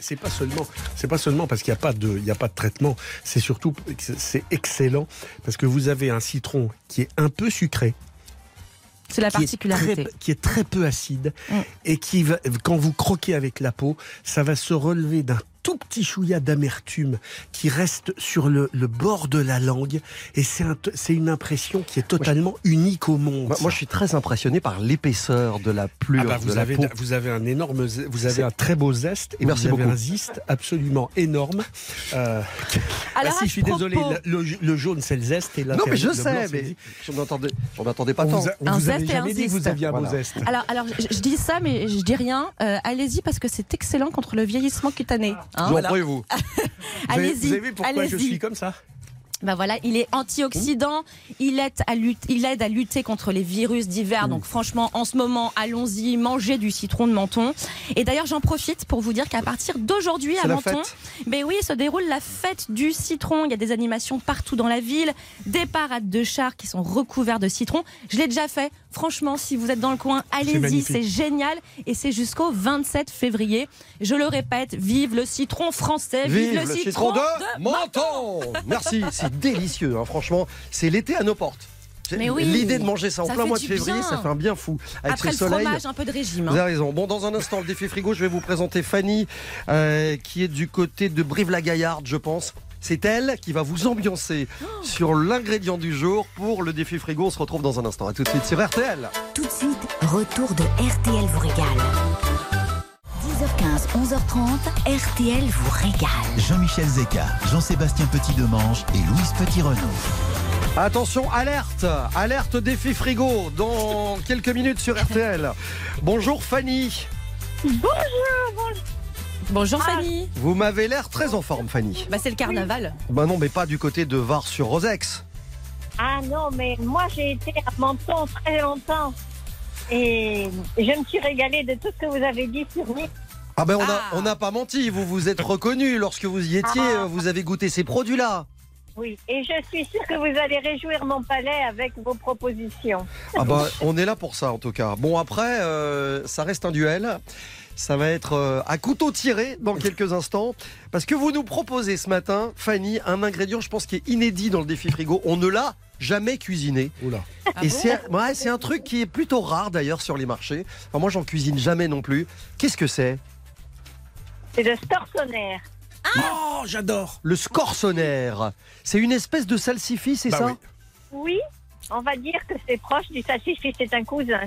C'est pas seulement, c'est pas seulement parce qu'il n'y a pas de, il y a pas de traitement. C'est surtout, c'est excellent parce que vous avez un citron qui est un peu sucré,
C'est la
qui est,
particularité.
très, qui est très peu acide
Mm.
et qui va, quand vous croquez avec la peau, ça va se relever d'un tout petit chouïa d'amertume qui reste sur le, le bord de la langue et c'est un- c'est une impression qui est totalement unique au monde.
Moi, moi, je suis très impressionné par l'épaisseur de la plure
Ah bah,
de
vous,
la
avez,
peau.
vous avez un énorme, vous avez
C'est-
un très beau zeste et
Merci
vous avez
beaucoup.
un zeste absolument énorme. Euh,
Alors,
ah si, je suis
propos-
désolé, le, le- le jaune c'est le zeste et
Non, mais je
blanc,
sais, mais attendais, j'en attendais pas
on
tant.
vous, a- on
Un
vous avait
zeste et un
jamais dit que vous
ziste.
aviez un beau
Voilà.
zeste.
Alors, alors je, je dis ça, mais je dis rien. Euh, Allez-y parce que c'est excellent contre le vieillissement cutané. Hein.
Vous en prenez, vous
Vous avez- Vous avez vu pourquoi je suis comme ça?
Bah voilà, il est antioxydant, il aide, à lutter, il aide à lutter contre les virus divers. Donc franchement, en ce moment, allons-y, mangez du citron de Menton. Et d'ailleurs, j'en profite pour vous dire qu'à partir d'aujourd'hui à Menton, ben oui, se déroule la fête du citron. Il y a des animations partout dans la ville, des parades de chars qui sont recouverts de citron. Je l'ai déjà fait. Franchement, si vous êtes dans le coin, allez-y, c'est génial. Et c'est jusqu'au 27 février. Je le répète, vive le citron français, vive,
Vive le citron de Menton Merci, c'est délicieux, hein, franchement. C'est l'été à nos portes.
Oui,
L'idée de manger ça en
ça
plein mois de février,
bien.
ça fait un bien fou. Avec
Après le
soleil.
fromage, un peu de régime.
Vous
hein.
avez raison. Bon, dans un instant, le défi frigo, je vais vous présenter Fanny, euh, qui est du côté de Brive-la-Gaillarde, je pense. C'est elle qui va vous ambiancer
Oh.
sur l'ingrédient du jour pour le défi frigo. On se retrouve dans un instant. À tout de suite sur RTL.
Tout de suite, retour de RTL vous régale. 10h15, 11h30, RTL vous régale.
Jean-Michel Zeka, Jean-Sébastien Petit-Demange et Louise Petit-Renaud.
Attention, alerte Alerte défi frigo dans quelques minutes sur RTL. Bonjour Fanny.
Bonjour, bonjour.
Bonjour Fanny.
Vous m'avez l'air très en forme, Fanny.
Bah, c'est le carnaval.
Bah non, mais pas du côté de Var-sur-Rosex.
Ah non, mais moi j'ai été à Menton très longtemps. Et je me suis régalée de tout ce que vous avez dit sur Nice.
Ah ben on a-
Ah.
on n'a pas menti, vous vous êtes reconnu lorsque vous y étiez,
Ah.
vous avez goûté ces produits-là.
Oui, et je suis sûre que vous allez réjouir mon palais avec vos propositions.
Ah bah on est là pour ça en tout cas. Bon après, euh, ça reste un duel. Ça va être euh, à couteau tiré dans quelques instants. Parce que vous nous proposez ce matin, Fanny, un ingrédient, je pense, qui est inédit dans le défi frigo. On ne l'a jamais cuisiné.
Oula.
Ah
Et
bon
c'est ouais, c'est un truc qui est plutôt rare d'ailleurs sur les marchés. Enfin, moi, j'en cuisine jamais non plus. Qu'est-ce que c'est?
C'est le stortonnaire.
Oh, j'adore.
Le scorsonnaire. C'est une espèce de salsifis, c'est
Bah
ça
oui.
Oui, on va dire que c'est proche du salsifis, c'est un cousin.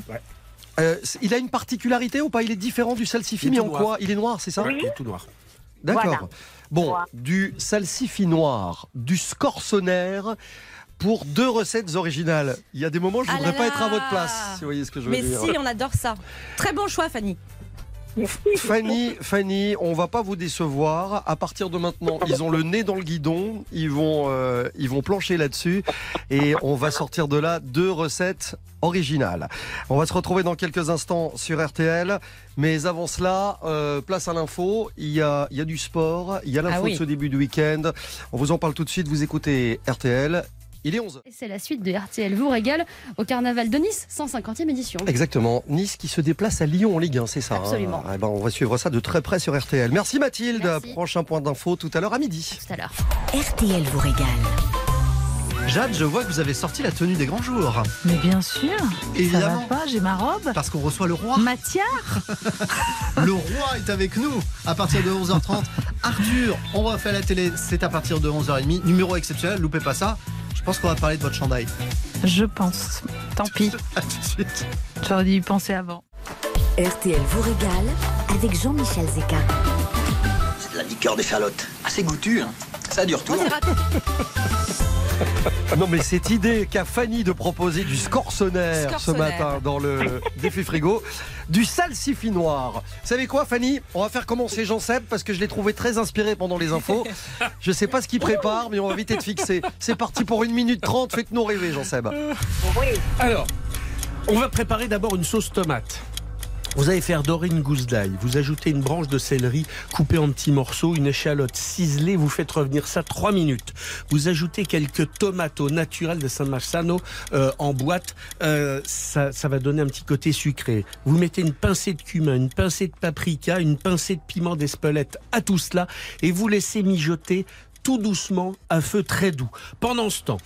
Euh, c- Il a une particularité ou pas? Il est différent du salsifis,
Il est
mais
tout
en
noir.
quoi? Il est noir, c'est ça?
Ouais, il est tout noir.
D'accord.
Voilà.
Bon,
Voilà.
du salsifis noir, du scorsonnaire pour deux recettes originales. Il y a des moments où je
Ah
voudrais
là
pas être à votre place, si vous voyez ce que je veux
Mais
dire.
si, on adore ça. Très bon choix, Fanny.
Fanny, Fanny, on va pas vous décevoir. À partir de maintenant, ils ont le nez dans le guidon, ils vont, euh, ils vont plancher là-dessus, et on va sortir de là deux recettes originales. On va se retrouver dans quelques instants sur RTL, mais avant cela, euh, place à l'info. Il y a, il y a du sport, il y a l'info
Ah oui.
de ce début de week-end. On vous en parle tout de suite. Vous écoutez RTL. Il est 11
Et C'est la suite de RTL vous régale au carnaval de Nice, 150e édition.
Exactement. Nice qui se déplace à Lyon en Ligue 1, c'est ça. hein
Absolument.
Eh ben, on va suivre ça de très près sur RTL. Merci Mathilde.
Merci.
Prochain point d'info tout à l'heure à midi.
Tout à l'heure.
RTL vous régale.
Jade, je vois que vous avez sorti la tenue des grands jours.
Mais bien sûr.
Évidemment.
Ça va pas, j'ai ma robe.
Parce qu'on reçoit le roi.
Matière
Le roi est avec nous à partir de 11h30. Arthur, on refait la télé, c'est à partir de 11h30. Numéro exceptionnel, loupez pas ça. Je pense qu'on va parler de votre chandail.
Je pense. Tant pis.
À tout de suite.
J'aurais dû y penser avant.
RTL vous régale avec Jean-Michel Zeka.
C'est de la liqueur d'échalote. Assez goûtu, hein. Ça dure tout.
Ah Non mais cette idée qu'a Fanny de proposer du scorsonnaire ce matin dans le défi frigo, du salsifis noir. Vous savez quoi Fanny? On va faire commencer Jean Seb parce que je l'ai trouvé très inspiré pendant les infos. Je sais pas ce qu'il prépare mais on va vite être fixé. C'est parti pour une minute trente, faites-nous rêver Jean Seb.
Oui,
Alors, on va préparer d'abord une sauce tomate. Vous allez faire dorer une gousse d'ail, vous ajoutez une branche de céleri coupée en petits morceaux, une échalote ciselée, vous faites revenir ça 3 minutes. Vous ajoutez quelques tomates au naturel de San Marzano euh, en boîte, Euh, ça, ça va donner un petit côté sucré. Vous mettez une pincée de cumin, une pincée de paprika, une pincée de piment d'Espelette à tout cela et vous laissez mijoter tout doucement à feu très doux. Pendant ce temps,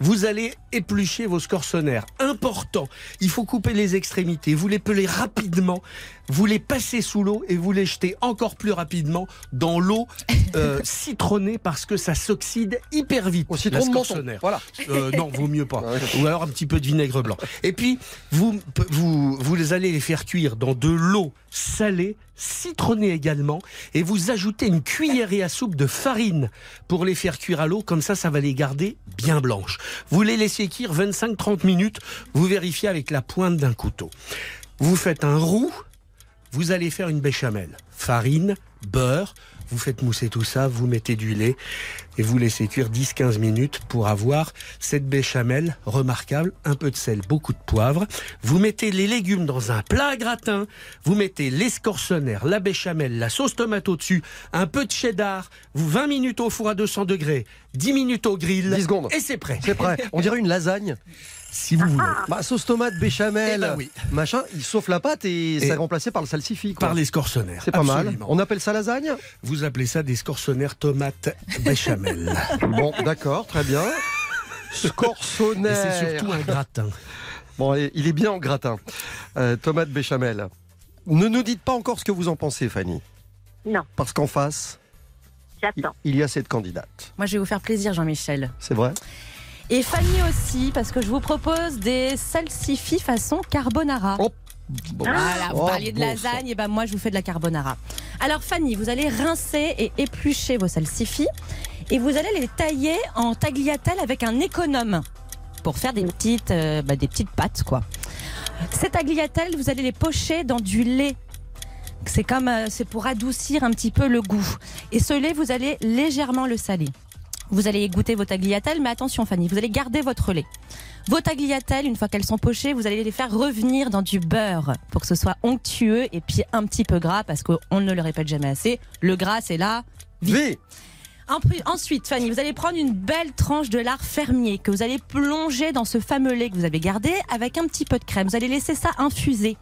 vous allez éplucher vos scorsonnaires. Important, il faut couper les extrémités. Vous les pelez rapidement, vous les passez sous l'eau et vous les jetez encore plus rapidement dans l'eau euh, citronnée parce que ça s'oxyde hyper vite.
Au citron de menton. Voilà.
Euh, non, vaut mieux pas. Ou alors un petit peu de vinaigre blanc. Et puis, vous, vous, vous allez les faire cuire dans de l'eau salée, citronnée également, et vous ajoutez une cuillerée à soupe de farine pour les faire cuire à l'eau. Comme ça, ça va les garder bien blanches. Vous les laissez cuire 25-30 minutes. Vous vérifiez avec la pointe d'un couteau. Vous faites un roux. Vous allez faire une béchamel. Farine, beurre. Vous faites mousser tout ça, vous mettez du lait et vous laissez cuire 10-15 minutes pour avoir cette béchamel remarquable, un peu de sel, beaucoup de poivre. Vous mettez les légumes dans un plat à gratin, vous mettez l'escorçonnaire, la béchamel, la sauce tomate au-dessus, un peu de cheddar, vous 20 minutes au four à 200 degrés, 10 minutes au grill
10 secondes.
et c'est prêt.
C'est prêt. On dirait une lasagne.
Si vous voulez.
Bah, sauce tomate, béchamel,
Eh ben oui.
machin, il sauf la pâte et,
Et-
c'est remplacé par le salsifis. quoi.
Par l'escorçonnaire.
C'est pas mal. On appelle ça lasagne?
Vous appelez ça des scorçonnaires tomates béchamel.
Bon, d'accord, très bien. Scorsonnaire.
c'est surtout un gratin.
Bon, il est bien en gratin. Euh, tomate béchamel. Ne nous dites pas encore ce que vous en pensez, Fanny.
Non,
Parce qu'en face, il y a cette candidate.
Moi, je vais vous faire plaisir, Jean-Michel.
C'est vrai?
Et Fanny aussi, parce que je vous propose des salsifis façon carbonara.
Oh, bon.
Voilà, vous
Oh,
parliez de
bon
lasagne, et ben moi je vous fais de la carbonara. Alors Fanny, vous allez rincer et éplucher vos salsifis et vous allez les tailler en tagliatelle avec un économe pour faire des petites, euh, bah, des petites pâtes quoi. Ces tagliatelles, vous allez les pocher dans du lait. C'est comme, euh, c'est pour adoucir un petit peu le goût. Et ce lait, vous allez légèrement le saler. Vous allez goûter vos tagliatelles, mais attention Fanny, vous allez garder votre lait. Vos tagliatelles, une fois qu'elles sont pochées, vous allez les faire revenir dans du beurre pour que ce soit onctueux et puis un petit peu gras parce qu'on ne le répète jamais assez. Le gras, c'est là.
V.
En plus- Ensuite, Fanny, vous allez prendre une belle tranche de lard fermier que vous allez plonger dans ce fameux lait que vous avez gardé avec un petit peu de crème. Vous allez laisser ça infuser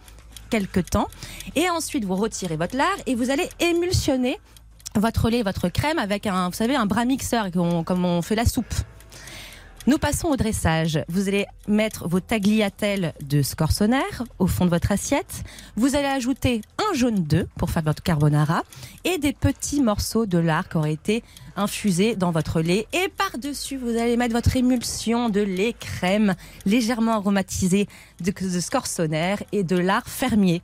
quelques temps et ensuite vous retirez votre lard et vous allez émulsionner votre lait, votre crème avec un, vous savez, un bras mixeur comme on fait la soupe. Nous passons au dressage. Vous allez mettre vos tagliatelles de scorsonnaire au fond de votre assiette. Vous allez ajouter un jaune d'œuf pour faire votre carbonara et des petits morceaux de lard qui auraient été infusés dans votre lait. Et par-dessus, vous allez mettre votre émulsion de lait crème légèrement aromatisée de, de et de lard fermier.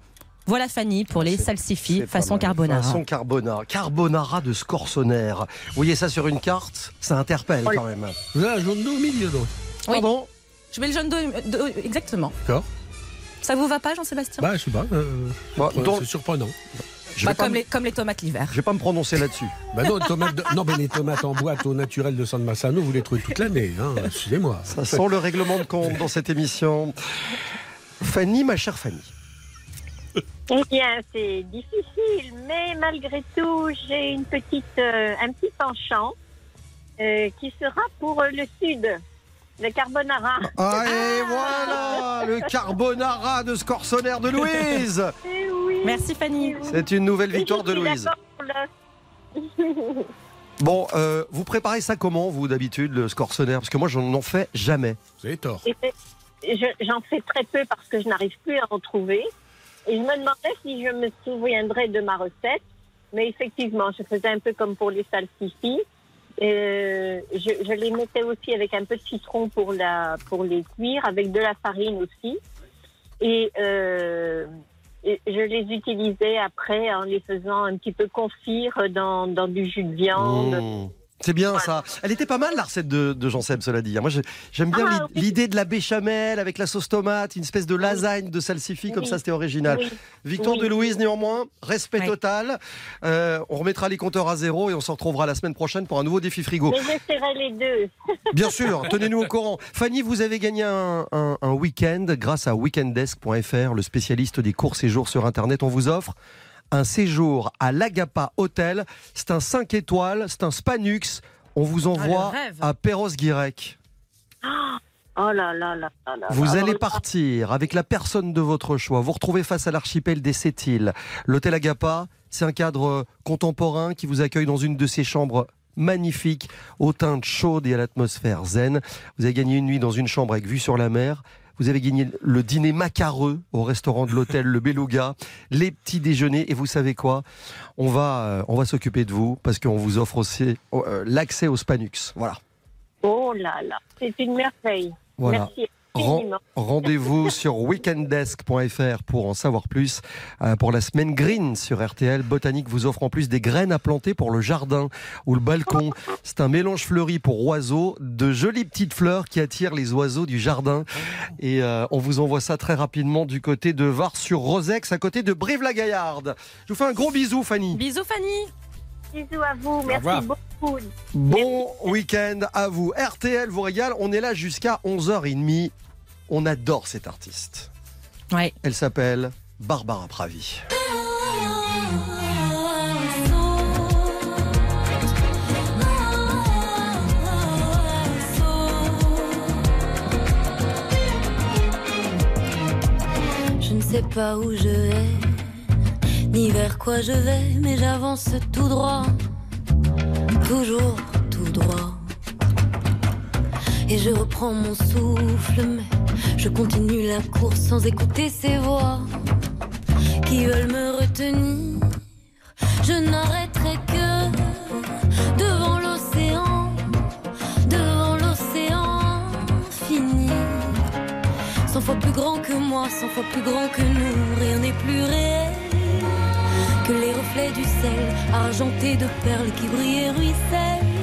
Voilà Fanny pour les salsifis façon carbonara.
Façon carbonara. Carbonara de scorsonnaire. Vous voyez ça sur une carte Ça interpelle quand même.
Vous avez un jaune d'eau au milieu, donc.
Oui.
Pardon?
Je mets le jaune d'œuf, exactement.
D'accord.
Ça vous va pas, Jean-Sébastien?
Bah, je sais pas. euh,
donc-
c'est surprenant.
Je
Bah, comme,
me-
les, comme les tomates l'hiver.
Je vais pas me prononcer là-dessus.
Bah non, tomates de- non, mais les tomates en boîte au naturel de San Massano, vous les trouvez toute l'année. Hein, Excusez-moi.
Ça sent le règlement de compte dans cette émission. Fanny, ma chère Fanny.
Eh bien, c'est difficile, mais malgré tout, j'ai une petite, euh, un petit penchant euh, qui sera pour euh, le sud, le carbonara.
Ah, et voilà le carbonara de scorsonnaire de Louise.
Eh oui,
Merci Fanny.
eh oui.
C'est une nouvelle
Et
victoire
je
de
suis
Louise.
d'accord pour le-
Bon, euh, vous préparez ça comment, vous, d'habitude, le scorsonnaire Parce que moi, je n'en fais jamais.
Vous avez tort.
Et je- J'en fais très peu parce que je n'arrive plus à en trouver. Et je me demandais si je me souviendrais de ma recette. Mais effectivement, je faisais un peu comme pour les salsifis. Euh, je, je les mettais aussi avec un peu de citron pour, la, pour les cuire, avec de la farine aussi. Et, euh, je les utilisais après en les faisant un petit peu confire dans, dans du jus de viande.
Mmh. C'est bien ça. Elle était pas mal la recette de, de Jean Seb, cela dit. Moi, je- j'aime bien
Ah,
l'i- l'idée de la béchamel avec la sauce tomate, une espèce de lasagne de salsifis, comme ça, c'était original.
Oui. Oui.
de Louise, néanmoins, respect total. Euh, on remettra les compteurs à zéro et on se retrouvera la semaine prochaine pour un nouveau défi frigo.
J'essaierai les deux.
Bien sûr, tenez-nous au courant. Fanny, vous avez gagné un, un- un week-end grâce à weekendesk.fr, le spécialiste des courts séjours sur Internet. On vous offre un séjour à l'Agapa Hotel. C'est un 5 étoiles, c'est un Spanux. On vous envoie
le rêve.
à Perros-Guirec.
Oh là là là là là.
Vous
là.
allez partir avec la personne de votre choix. Vous retrouvez face à l'archipel des Sept-Îles. L'hôtel Agapa, c'est un cadre contemporain qui vous accueille dans une de ses chambres magnifiques, aux teintes chaudes et à l'atmosphère zen. Vous avez gagné une nuit dans une chambre avec vue sur la mer. Vous avez gagné le dîner macareux au restaurant de l'hôtel Le Beluga, les petits déjeuners et vous savez quoi? On va, euh, on va s'occuper de vous parce qu'on vous offre aussi euh, l'accès au Spanux. Voilà.
Oh là là, c'est une merveille.
Voilà.
Merci.
Rendez-vous sur weekendesk.fr pour en savoir plus. Euh, pour la semaine green sur RTL, Botanique vous offre en plus des graines à planter pour le jardin ou le balcon. C'est un mélange fleuri pour oiseaux, de jolies petites fleurs qui attirent les oiseaux du jardin. Et euh, on vous envoie ça très rapidement du côté de Var sur Rosex, à côté de Brive-la-Gaillarde. Je vous fais un gros bisou, Fanny.
Bisous Fanny.
bisous à vous. Merci beaucoup.
Bon week-end à vous. RTL vous régale. On est là jusqu'à 11h30. On adore cette artiste.
Ouais.
Elle s'appelle Barbara Pravi.
Je ne sais pas où je vais, ni vers quoi je vais, mais j'avance tout droit, toujours tout droit. Et je reprends mon souffle, mais je continue la course sans écouter ces voix qui veulent me retenir. Je n'arrêterai que devant l'océan, devant l'océan fini. Cent fois plus grand que moi, cent fois plus grand que nous, rien n'est plus réel que les reflets du sel, argentés de perles qui brillent et ruissellent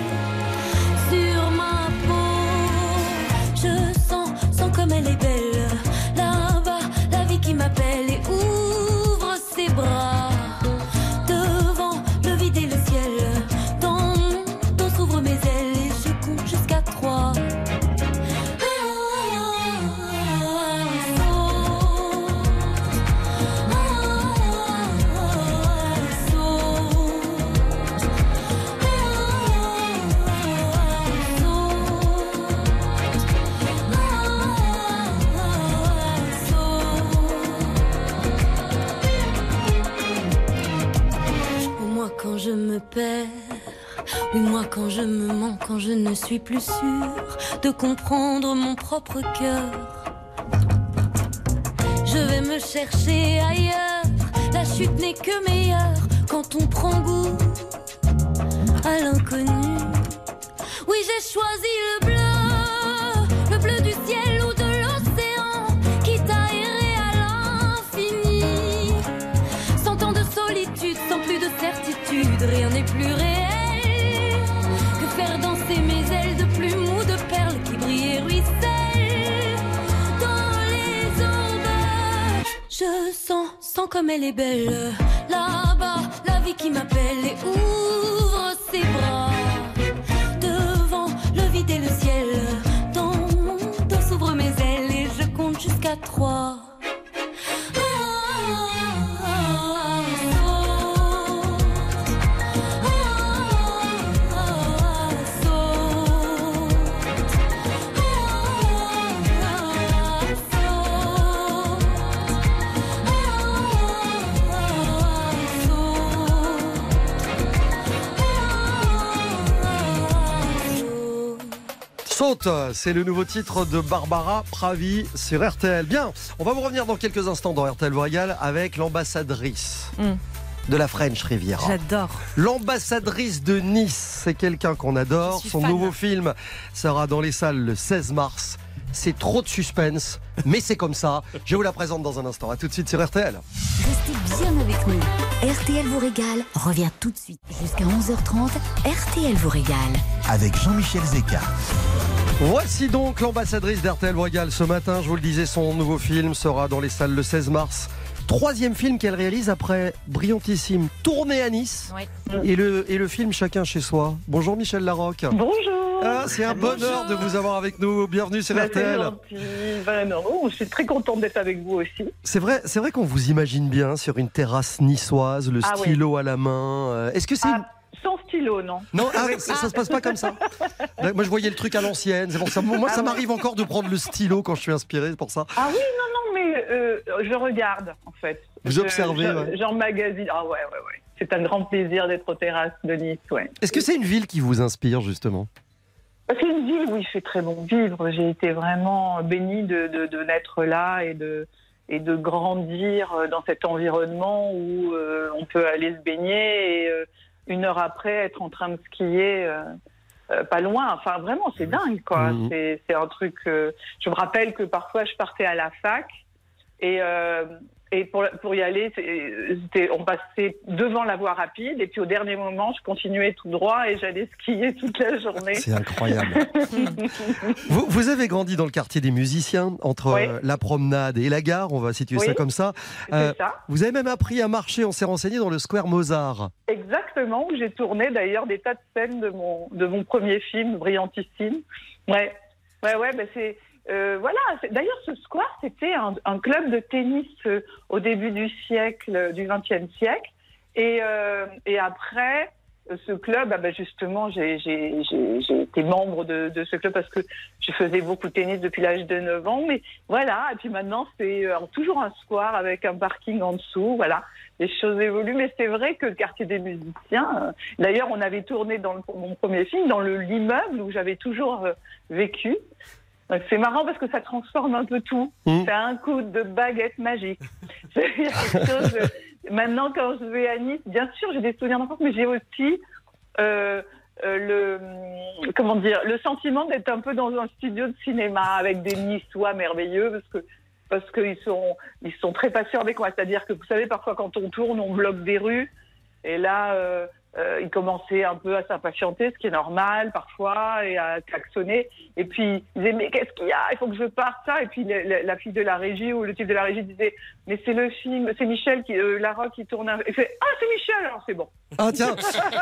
elle est belle, là-bas, la vie qui m'appelle et ouvre ou moi quand je me mens, quand je ne suis plus sûre de comprendre mon propre cœur. Je vais me chercher ailleurs, la chute n'est que meilleure quand on prend goût à l'inconnu. Oui, j'ai choisi le bleu, comme elle est belle, là-bas, la vie qui m'appelle et ouvre ses bras devant le vide et le ciel. Dans mon dos s'ouvrent mes ailes et je compte jusqu'à trois.
C'est le nouveau titre de Barbara Pravi sur RTL. Bien, on va vous revenir dans quelques instants dans RTL Royal avec l'ambassadrice
Mm.
de la French Riviera.
J'adore.
L'ambassadrice de Nice, c'est quelqu'un qu'on adore. Son
fan.
nouveau film sera dans les salles le 16 mars. C'est trop de suspense, mais c'est comme ça. Je vous la présente dans un instant. A tout de suite sur RTL.
Restez bien avec nous. RTL vous régale revient tout de suite jusqu'à 11h30. RTL vous régale.
Avec Jean-Michel Zeka.
Voici donc l'ambassadrice d'RTL Royal ce matin. Je vous le disais, son nouveau film sera dans les salles le 16 mars. Troisième film qu'elle réalise après brillantissime tournée à Nice et, le, et le film Chacun chez soi. Bonjour Michel Larocque.
Bonjour.
Ah, c'est un bonheur de vous avoir avec nous. Bienvenue sur
Bah, c'est
RTL.
oh, je suis très contente d'être avec vous aussi.
C'est vrai, c'est vrai qu'on vous imagine bien sur une terrasse niçoise, le
Ah oui.
stylo à la main. Euh, Est-ce que c'est
Ah, sans stylo, non
non, ah, ça, ça se passe pas comme ça. Moi, je voyais le truc à l'ancienne. C'est pour ça. Moi,
Ah
ça
ouais.
m'arrive encore de prendre le stylo quand je suis inspiré. C'est pour ça.
Ah oui, non, non, mais euh, je regarde, en fait.
Vous
Je-
observez,
je-
ouais.
J'emmagasine. Ah ouais, ouais, ouais. C'est un grand plaisir d'être aux terrasses de Nice, ouais.
Est-ce que c'est une ville qui vous inspire justement?
C'est une ville où il fait très bon vivre. J'ai été vraiment bénie de, de, de naître là et de, et de grandir dans cet environnement où euh, on peut aller se baigner et euh, une heure après être en train de skier. euh, euh, pas loin, enfin vraiment c'est dingue quoi.
Mhm.
C'est c'est un truc. euh, je me rappelle que parfois je partais à la fac et euh, Et pour, pour y aller, on passait devant la voie rapide. Et puis au dernier moment, je continuais tout droit et j'allais skier toute la journée.
C'est incroyable. Vous, vous avez grandi dans le quartier des musiciens, entre
Oui.
euh, la promenade et la gare, on va situer ça comme ça. Euh,
ça.
Vous avez même appris à marcher, on s'est renseigné dans le square Mozart.
Exactement, où j'ai tourné d'ailleurs des tas de scènes de mon, de mon premier film, Brillantissime. Ouais, ouais, ouais, ben c'est. Euh, voilà, d'ailleurs ce square, c'était un, club de tennis euh, au début du siècle, euh, du XXe siècle. Et, après, ce club, ah ben justement, j'ai été membre de, ce club parce que je faisais beaucoup de tennis depuis l'âge de 9 ans. Mais voilà, et puis maintenant, c'est toujours un square avec un parking en dessous. Voilà, les choses évoluent. Mais c'est vrai que le quartier des musiciens, d'ailleurs, on avait tourné dans mon premier film, dans le- l'immeuble où j'avais toujours vécu. C'est marrant parce que ça transforme un peu tout.
Mmh.
C'est un coup de baguette magique. Chose Maintenant, quand je vais à Nice, bien sûr, j'ai des souvenirs d'enfance, mais j'ai aussi euh, euh, le comment dire le sentiment d'être un peu dans un studio de cinéma avec des Niçois merveilleux parce que parce qu'ils sont ils sont très patients avec moi. C'est-à-dire que vous savez parfois quand on tourne, on bloque des rues et là euh, euh, ils commençaient un peu à s'impatienter, ce qui est normal parfois, et à klaxonner. Et puis ils disaient mais qu'est-ce qu'il y a? Il faut que je parte ça. Et puis la, fille de la régie ou le type de la régie disait mais c'est le film, c'est Michel qui euh, Larocque qui tourne. Un... Et fait ah c'est Michel alors c'est bon.
Ah tiens,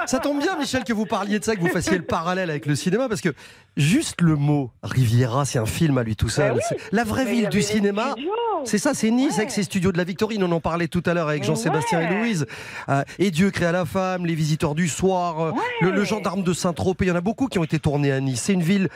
ça tombe bien Michel que vous parliez de ça, que vous fassiez le parallèle avec le cinéma, parce que juste le mot Riviera, c'est un film à lui tout seul.
Oui.
C'est La vraie ville du cinéma, c'est ça, c'est Nice avec ses studios de la Victorine, on en parlait tout à l'heure avec Jean-Sébastien et. Louise. Euh, et Dieu créa la femme, les visiteurs du soir, euh, le, le gendarme de Saint-Tropez, il y en a beaucoup qui ont été tournés à Nice. C'est une ville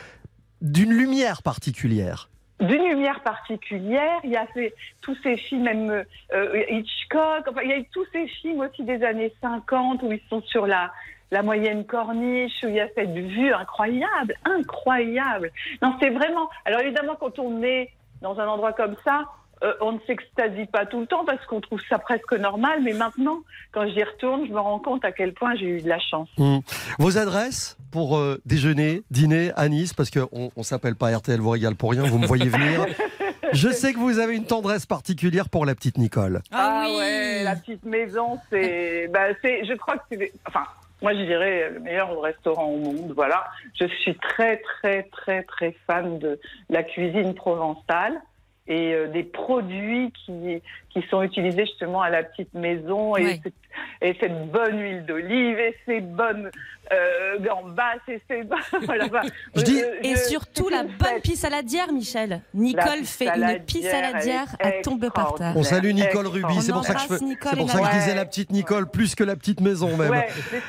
d'une lumière particulière.
d'une lumière particulière. Il y a ces- tous ces films, même euh, Hitchcock. Enfin, il y a eu tous ces films aussi des années 50 où ils sont sur la la moyenne corniche où il y a cette vue incroyable, incroyable. Non, c'est vraiment. Alors évidemment, quand on est dans un endroit comme ça. euh, on ne s'extasie pas tout le temps parce qu'on trouve ça presque normal, mais maintenant, quand j'y retourne, je me rends compte à quel point j'ai eu de la chance.
Hmm. Vos adresses pour euh, déjeuner, dîner à Nice, parce qu'on ne s'appelle pas RTL vous régale pour rien, vous me voyez venir. Je sais que vous avez une tendresse particulière pour la petite Nicole.
Ah, ouais, la petite maison, c'est, bah, c'est, je crois que c'est, enfin, moi je dirais le meilleur restaurant au monde. Voilà, je suis très très très très fan de la cuisine provençale et euh, des produits qui qui sont utilisés justement à la petite maison et, cette, et cette bonne huile d'olive et ces bonnes euh, gambas et ces voilà, bah,
Je dis-
euh,
Et
je-
surtout la bonne
fête.
pisse saladière, Michel. Nicole fait une pisse saladière à tomber par terre.
On salue Nicole. Ruby, c'est pour ça que je, c'est pour ça que je disais la petite Nicole plus que la petite maison même.
Ouais, mais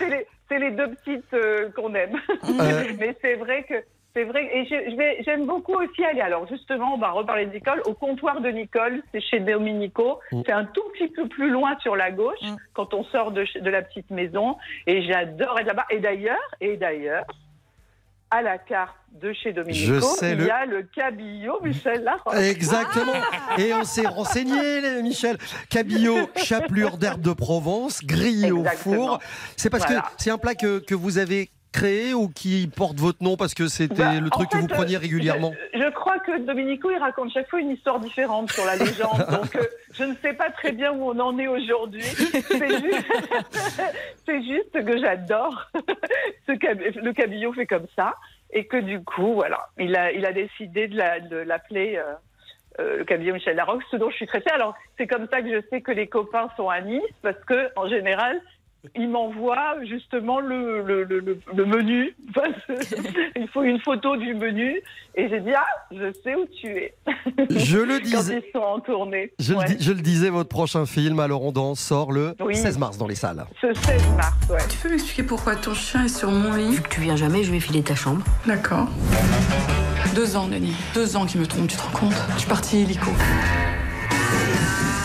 c'est les, deux petites euh, qu'on aime.
Euh.
mais c'est vrai que c'est vrai et j'aime beaucoup aussi aller. Alors justement, on va reparler de Nicole au comptoir de Nicole, c'est chez Dominico.
Mm.
C'est un tout petit peu plus loin sur la gauche
Mm.
quand on sort de, la petite maison et j'adore être là-bas. Et d'ailleurs, et d'ailleurs. À la carte de chez Dominico, il
le-
y a le cabillaud Michel.
Exactement. Et on s'est renseigné, Michel. Cabillaud, chapelure d'herbe de Provence, grillé au four. C'est parce
Voilà.
que c'est un plat que, que vous avez créé ou qui porte votre nom parce que c'était
Bah,
le truc que vous preniez
euh,
régulièrement
Je, je crois que Dominico, il raconte chaque fois une histoire différente sur la légende. donc, euh, je ne sais pas très bien où on en est aujourd'hui. C'est juste, que j'adore cab- le cabillaud fait comme ça. Et que du coup, voilà, il a, il a décidé de la- l'appeler. euh, euh, le cabillaud Michel Larocque, ce dont je suis très fière. Alors, c'est comme ça que je sais que les copains sont à Nice, parce que en général, ils m'envoient justement le, le, le, le- le menu. Il faut une photo du menu. Et j'ai dit, ah, je sais où tu es.
Je le
Quand
disais.
ils sont en tournée.
Je,
Ouais.
le, dis- je le disais, votre prochain film, Alors on danse, sort le
Oui.
16 mars dans les salles.
Ce 16 mars, ouais.
Tu peux m'expliquer pourquoi ton chien est sur mon lit?
Vu que tu viens jamais, je vais filer ta chambre.
D'accord. Deux ans, Denis. Deux ans qu'il me trompe, tu te rends compte? Je suis partie illico.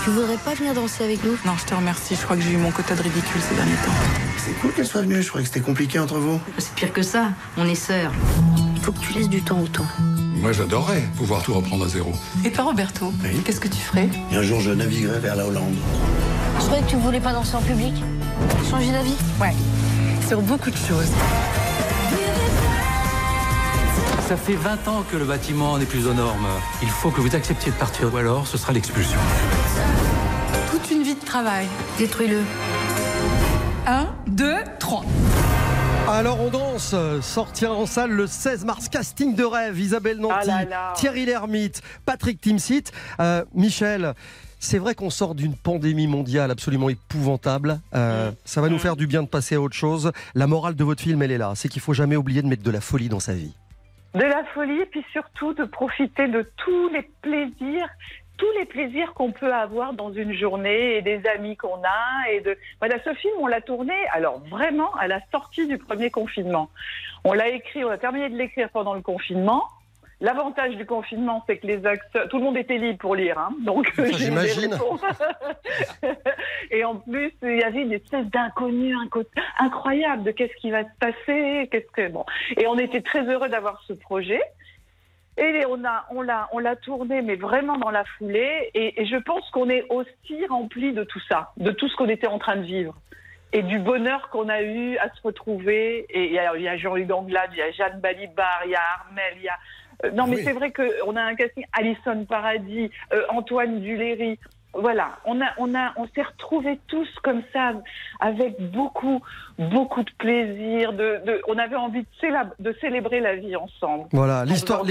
Tu voudrais pas venir danser avec nous?
Non, je te remercie. Je crois que j'ai eu mon quota de ridicule ces derniers temps.
C'est cool qu'elle soit venue, je croyais que c'était compliqué entre vous.
C'est pire que ça, on est sœurs. Il faut que tu laisses du temps au temps.
Moi, j'adorerais pouvoir tout reprendre à zéro.
Et toi, Roberto Qu'est-ce que tu ferais?
Et un jour, je naviguerai vers la Hollande.
Je croyais que tu voulais pas danser en public. Changer d'avis?
Ouais. Sur beaucoup de choses.
Ça fait 20 ans que le bâtiment n'est plus aux normes. Il faut que vous acceptiez de partir ou alors ce sera l'expulsion.
Toute une vie de travail.
Détruis-le.
1, 2, 3.
Alors on danse, sortira en salle le 16 mars, casting de rêve, Isabelle Nanty,
Ah là là.
Thierry Lhermitte, Patrick Timsit. Euh, Michel, c'est vrai qu'on sort d'une pandémie mondiale absolument épouvantable. Euh, ça va nous faire du bien de passer à autre chose. La morale de votre film, elle est là, c'est qu'il faut jamais oublier de mettre de la folie dans sa vie.
De la folie, et puis surtout de profiter de tous les plaisirs, tous les plaisirs qu'on peut avoir dans une journée et des amis qu'on a. Et de voilà, ce film, on l'a tourné. Alors vraiment à la sortie du premier confinement. On l'a écrit, on a terminé de l'écrire pendant le confinement. L'avantage du confinement, c'est que les acteurs, tout le monde était libre pour lire, hein, donc des
j'imagine.
Et en plus, il y avait une espèce d'inconnu inco- incroyable de qu'est-ce qui va se passer, qu'est-ce que bon. Et on était très heureux d'avoir ce projet. Et on a, on l'a, on l'a tourné, mais vraiment dans la foulée. Et, et je pense qu'on est aussi rempli de tout ça, de tout ce qu'on était en train de vivre. Et du bonheur qu'on a eu à se retrouver. Et il y a, il y a Jean-Luc Anglade, il y a Jeanne Balibar, il y a Armel, il y a. euh, non, mais
Oui.
c'est vrai qu'on a un casting. Alison Paradis, euh, Antoine Duléry. Voilà, on a, on a, on s'est retrouvés tous comme ça, avec beaucoup, beaucoup de plaisir. De, de, on avait envie de, célab- de célébrer la vie ensemble.
Voilà, l'histoire,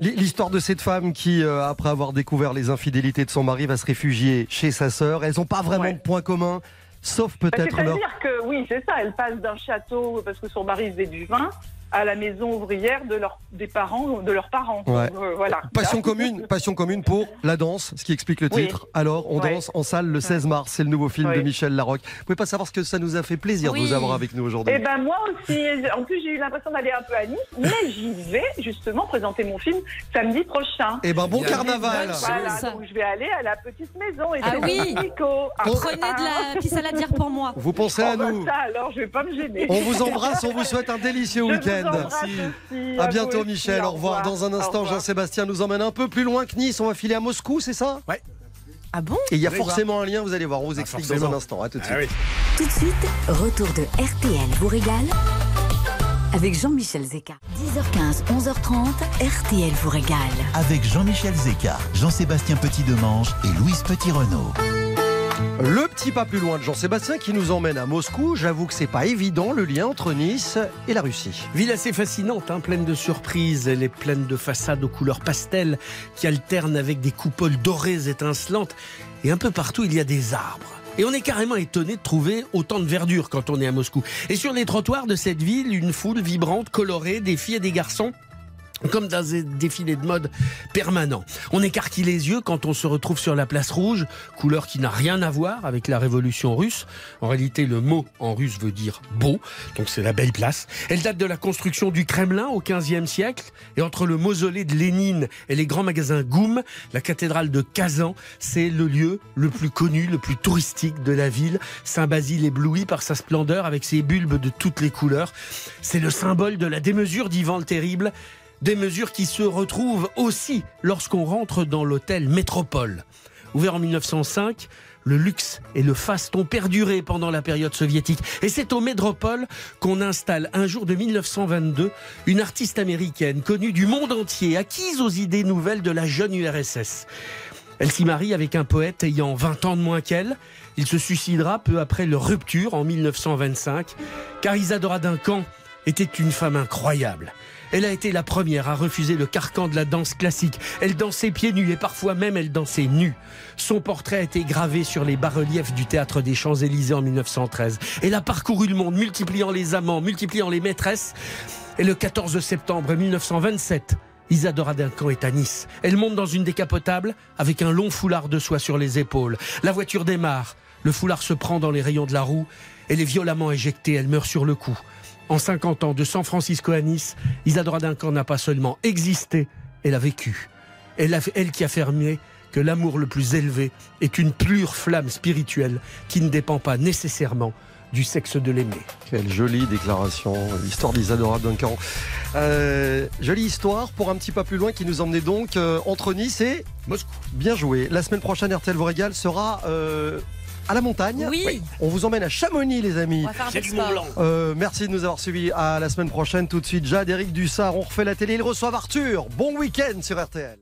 l'histoire de cette femme qui, euh, après avoir découvert les infidélités de son mari, va se réfugier chez sa sœur. Elles n'ont pas vraiment
Ouais.
de point commun, sauf
Bah,
peut-être leur...
C'est-à-dire que oui, c'est ça. Elle passe d'un château parce que son mari faisait du vin à la maison ouvrière de leur, des parents, de leurs parents.
Ouais.
Donc, euh, voilà.
Passion commune, passion commune pour la danse, ce qui explique le
Oui.
titre. Alors, on
Ouais.
danse en salle le 16 mars. C'est le nouveau film de. Michel Larocque. Vous pouvez pas savoir ce que ça nous a fait plaisir de vous avoir avec nous aujourd'hui.
Eh ben moi aussi. En plus, j'ai eu l'impression d'aller un peu à Nice, mais j'y vais justement présenter mon film samedi prochain.
Eh ben, bon
Bien.
carnaval.
Voilà,
Ça.
donc je vais aller à la petite maison. Et
Ah oui.
Nico. Ah,
Prenez de la pisse à la dire pour moi.
Vous pensez
oh,
à
bah,
nous.
ça, alors je vais pas me gêner.
On vous embrasse, on vous souhaite un délicieux week-end.
Aussi,
À bientôt, Michel. Au revoir. Dans un instant. Jean-Sébastien nous emmène un peu plus loin que Nice. On va filer à Moscou, c'est ça?
Ouais.
Ah bon?
Et il y a forcément un lien, vous allez voir. On vous
Ah,
explique dans un instant. À tout de
Ah
suite.
oui.
Tout de suite, retour de RTL vous régale avec Jean-Michel Zeka. 10h15, 11h30, RTL vous régale.
Avec Jean-Michel Zeka, Jean-Sébastien Petit-Demange et Louise Petit-Renault.
Le petit pas plus loin de Jean-Sébastien qui nous emmène à Moscou. J'avoue que c'est pas évident le lien entre Nice et la Russie.
Ville assez fascinante, hein, pleine de surprises. Elle est pleine de façades aux couleurs pastel qui alternent avec des coupoles dorées étincelantes. Et un peu partout, il y a des arbres. Et on est carrément étonné de trouver autant de verdure quand on est à Moscou. Et sur les trottoirs de cette ville, une foule vibrante, colorée, des filles et des garçons comme dans un défilé de mode permanent. On écarquille les yeux quand on se retrouve sur la place rouge, couleur qui n'a rien à voir avec la révolution russe. En réalité, le mot en russe veut dire beau, donc c'est la belle place. Elle date de la construction du Kremlin au XVe siècle, et entre le mausolée de Lénine et les grands magasins Goum, la cathédrale de Kazan, c'est le lieu le plus connu, le plus touristique de la ville. Saint-Basile ébloui par sa splendeur avec ses bulbes de toutes les couleurs. C'est le symbole de la démesure d'Ivan le Terrible des mesures qui se retrouvent aussi lorsqu'on rentre dans l'hôtel Métropole. Ouvert en 1905, le luxe et le faste ont perduré pendant la période soviétique. Et c'est au Métropole qu'on installe un jour de 1922 une artiste américaine connue du monde entier, acquise aux idées nouvelles de la jeune URSS. Elle s'y marie avec un poète ayant 20 ans de moins qu'elle. Il se suicidera peu après leur rupture en 1925, car Isadora Duncan était une femme incroyable. Elle a été la première à refuser le carcan de la danse classique. Elle dansait pieds nus et parfois même elle dansait nue. Son portrait a été gravé sur les bas-reliefs du théâtre des Champs-Élysées en 1913. Elle a parcouru le monde, multipliant les amants, multipliant les maîtresses. Et le 14 septembre 1927, Isadora Duncan est à Nice. Elle monte dans une décapotable avec un long foulard de soie sur les épaules. La voiture démarre. Le foulard se prend dans les rayons de la roue. Elle est violemment éjectée. Elle meurt sur le coup. En 50 ans, de San Francisco à Nice, Isadora Duncan n'a pas seulement existé, elle a vécu. Elle, elle qui a affirmé que l'amour le plus élevé est une pure flamme spirituelle qui ne dépend pas nécessairement du sexe de l'aimer.
Quelle jolie déclaration, l'histoire d'Isadora Duncan. Euh, jolie histoire pour un petit pas plus loin qui nous emmenait donc euh, entre Nice et
Moscou.
Bien joué. La semaine prochaine, RTL vous sera euh, à la montagne.
Oui.
On vous emmène à Chamonix, les amis.
On va faire un
C'est
peu de
du Mont
sport.
Blanc.
Euh, merci de nous avoir suivis. À la semaine prochaine, tout de suite. Jade, Eric Dussard, on refait la télé. Ils reçoivent Arthur. Bon week-end sur RTL.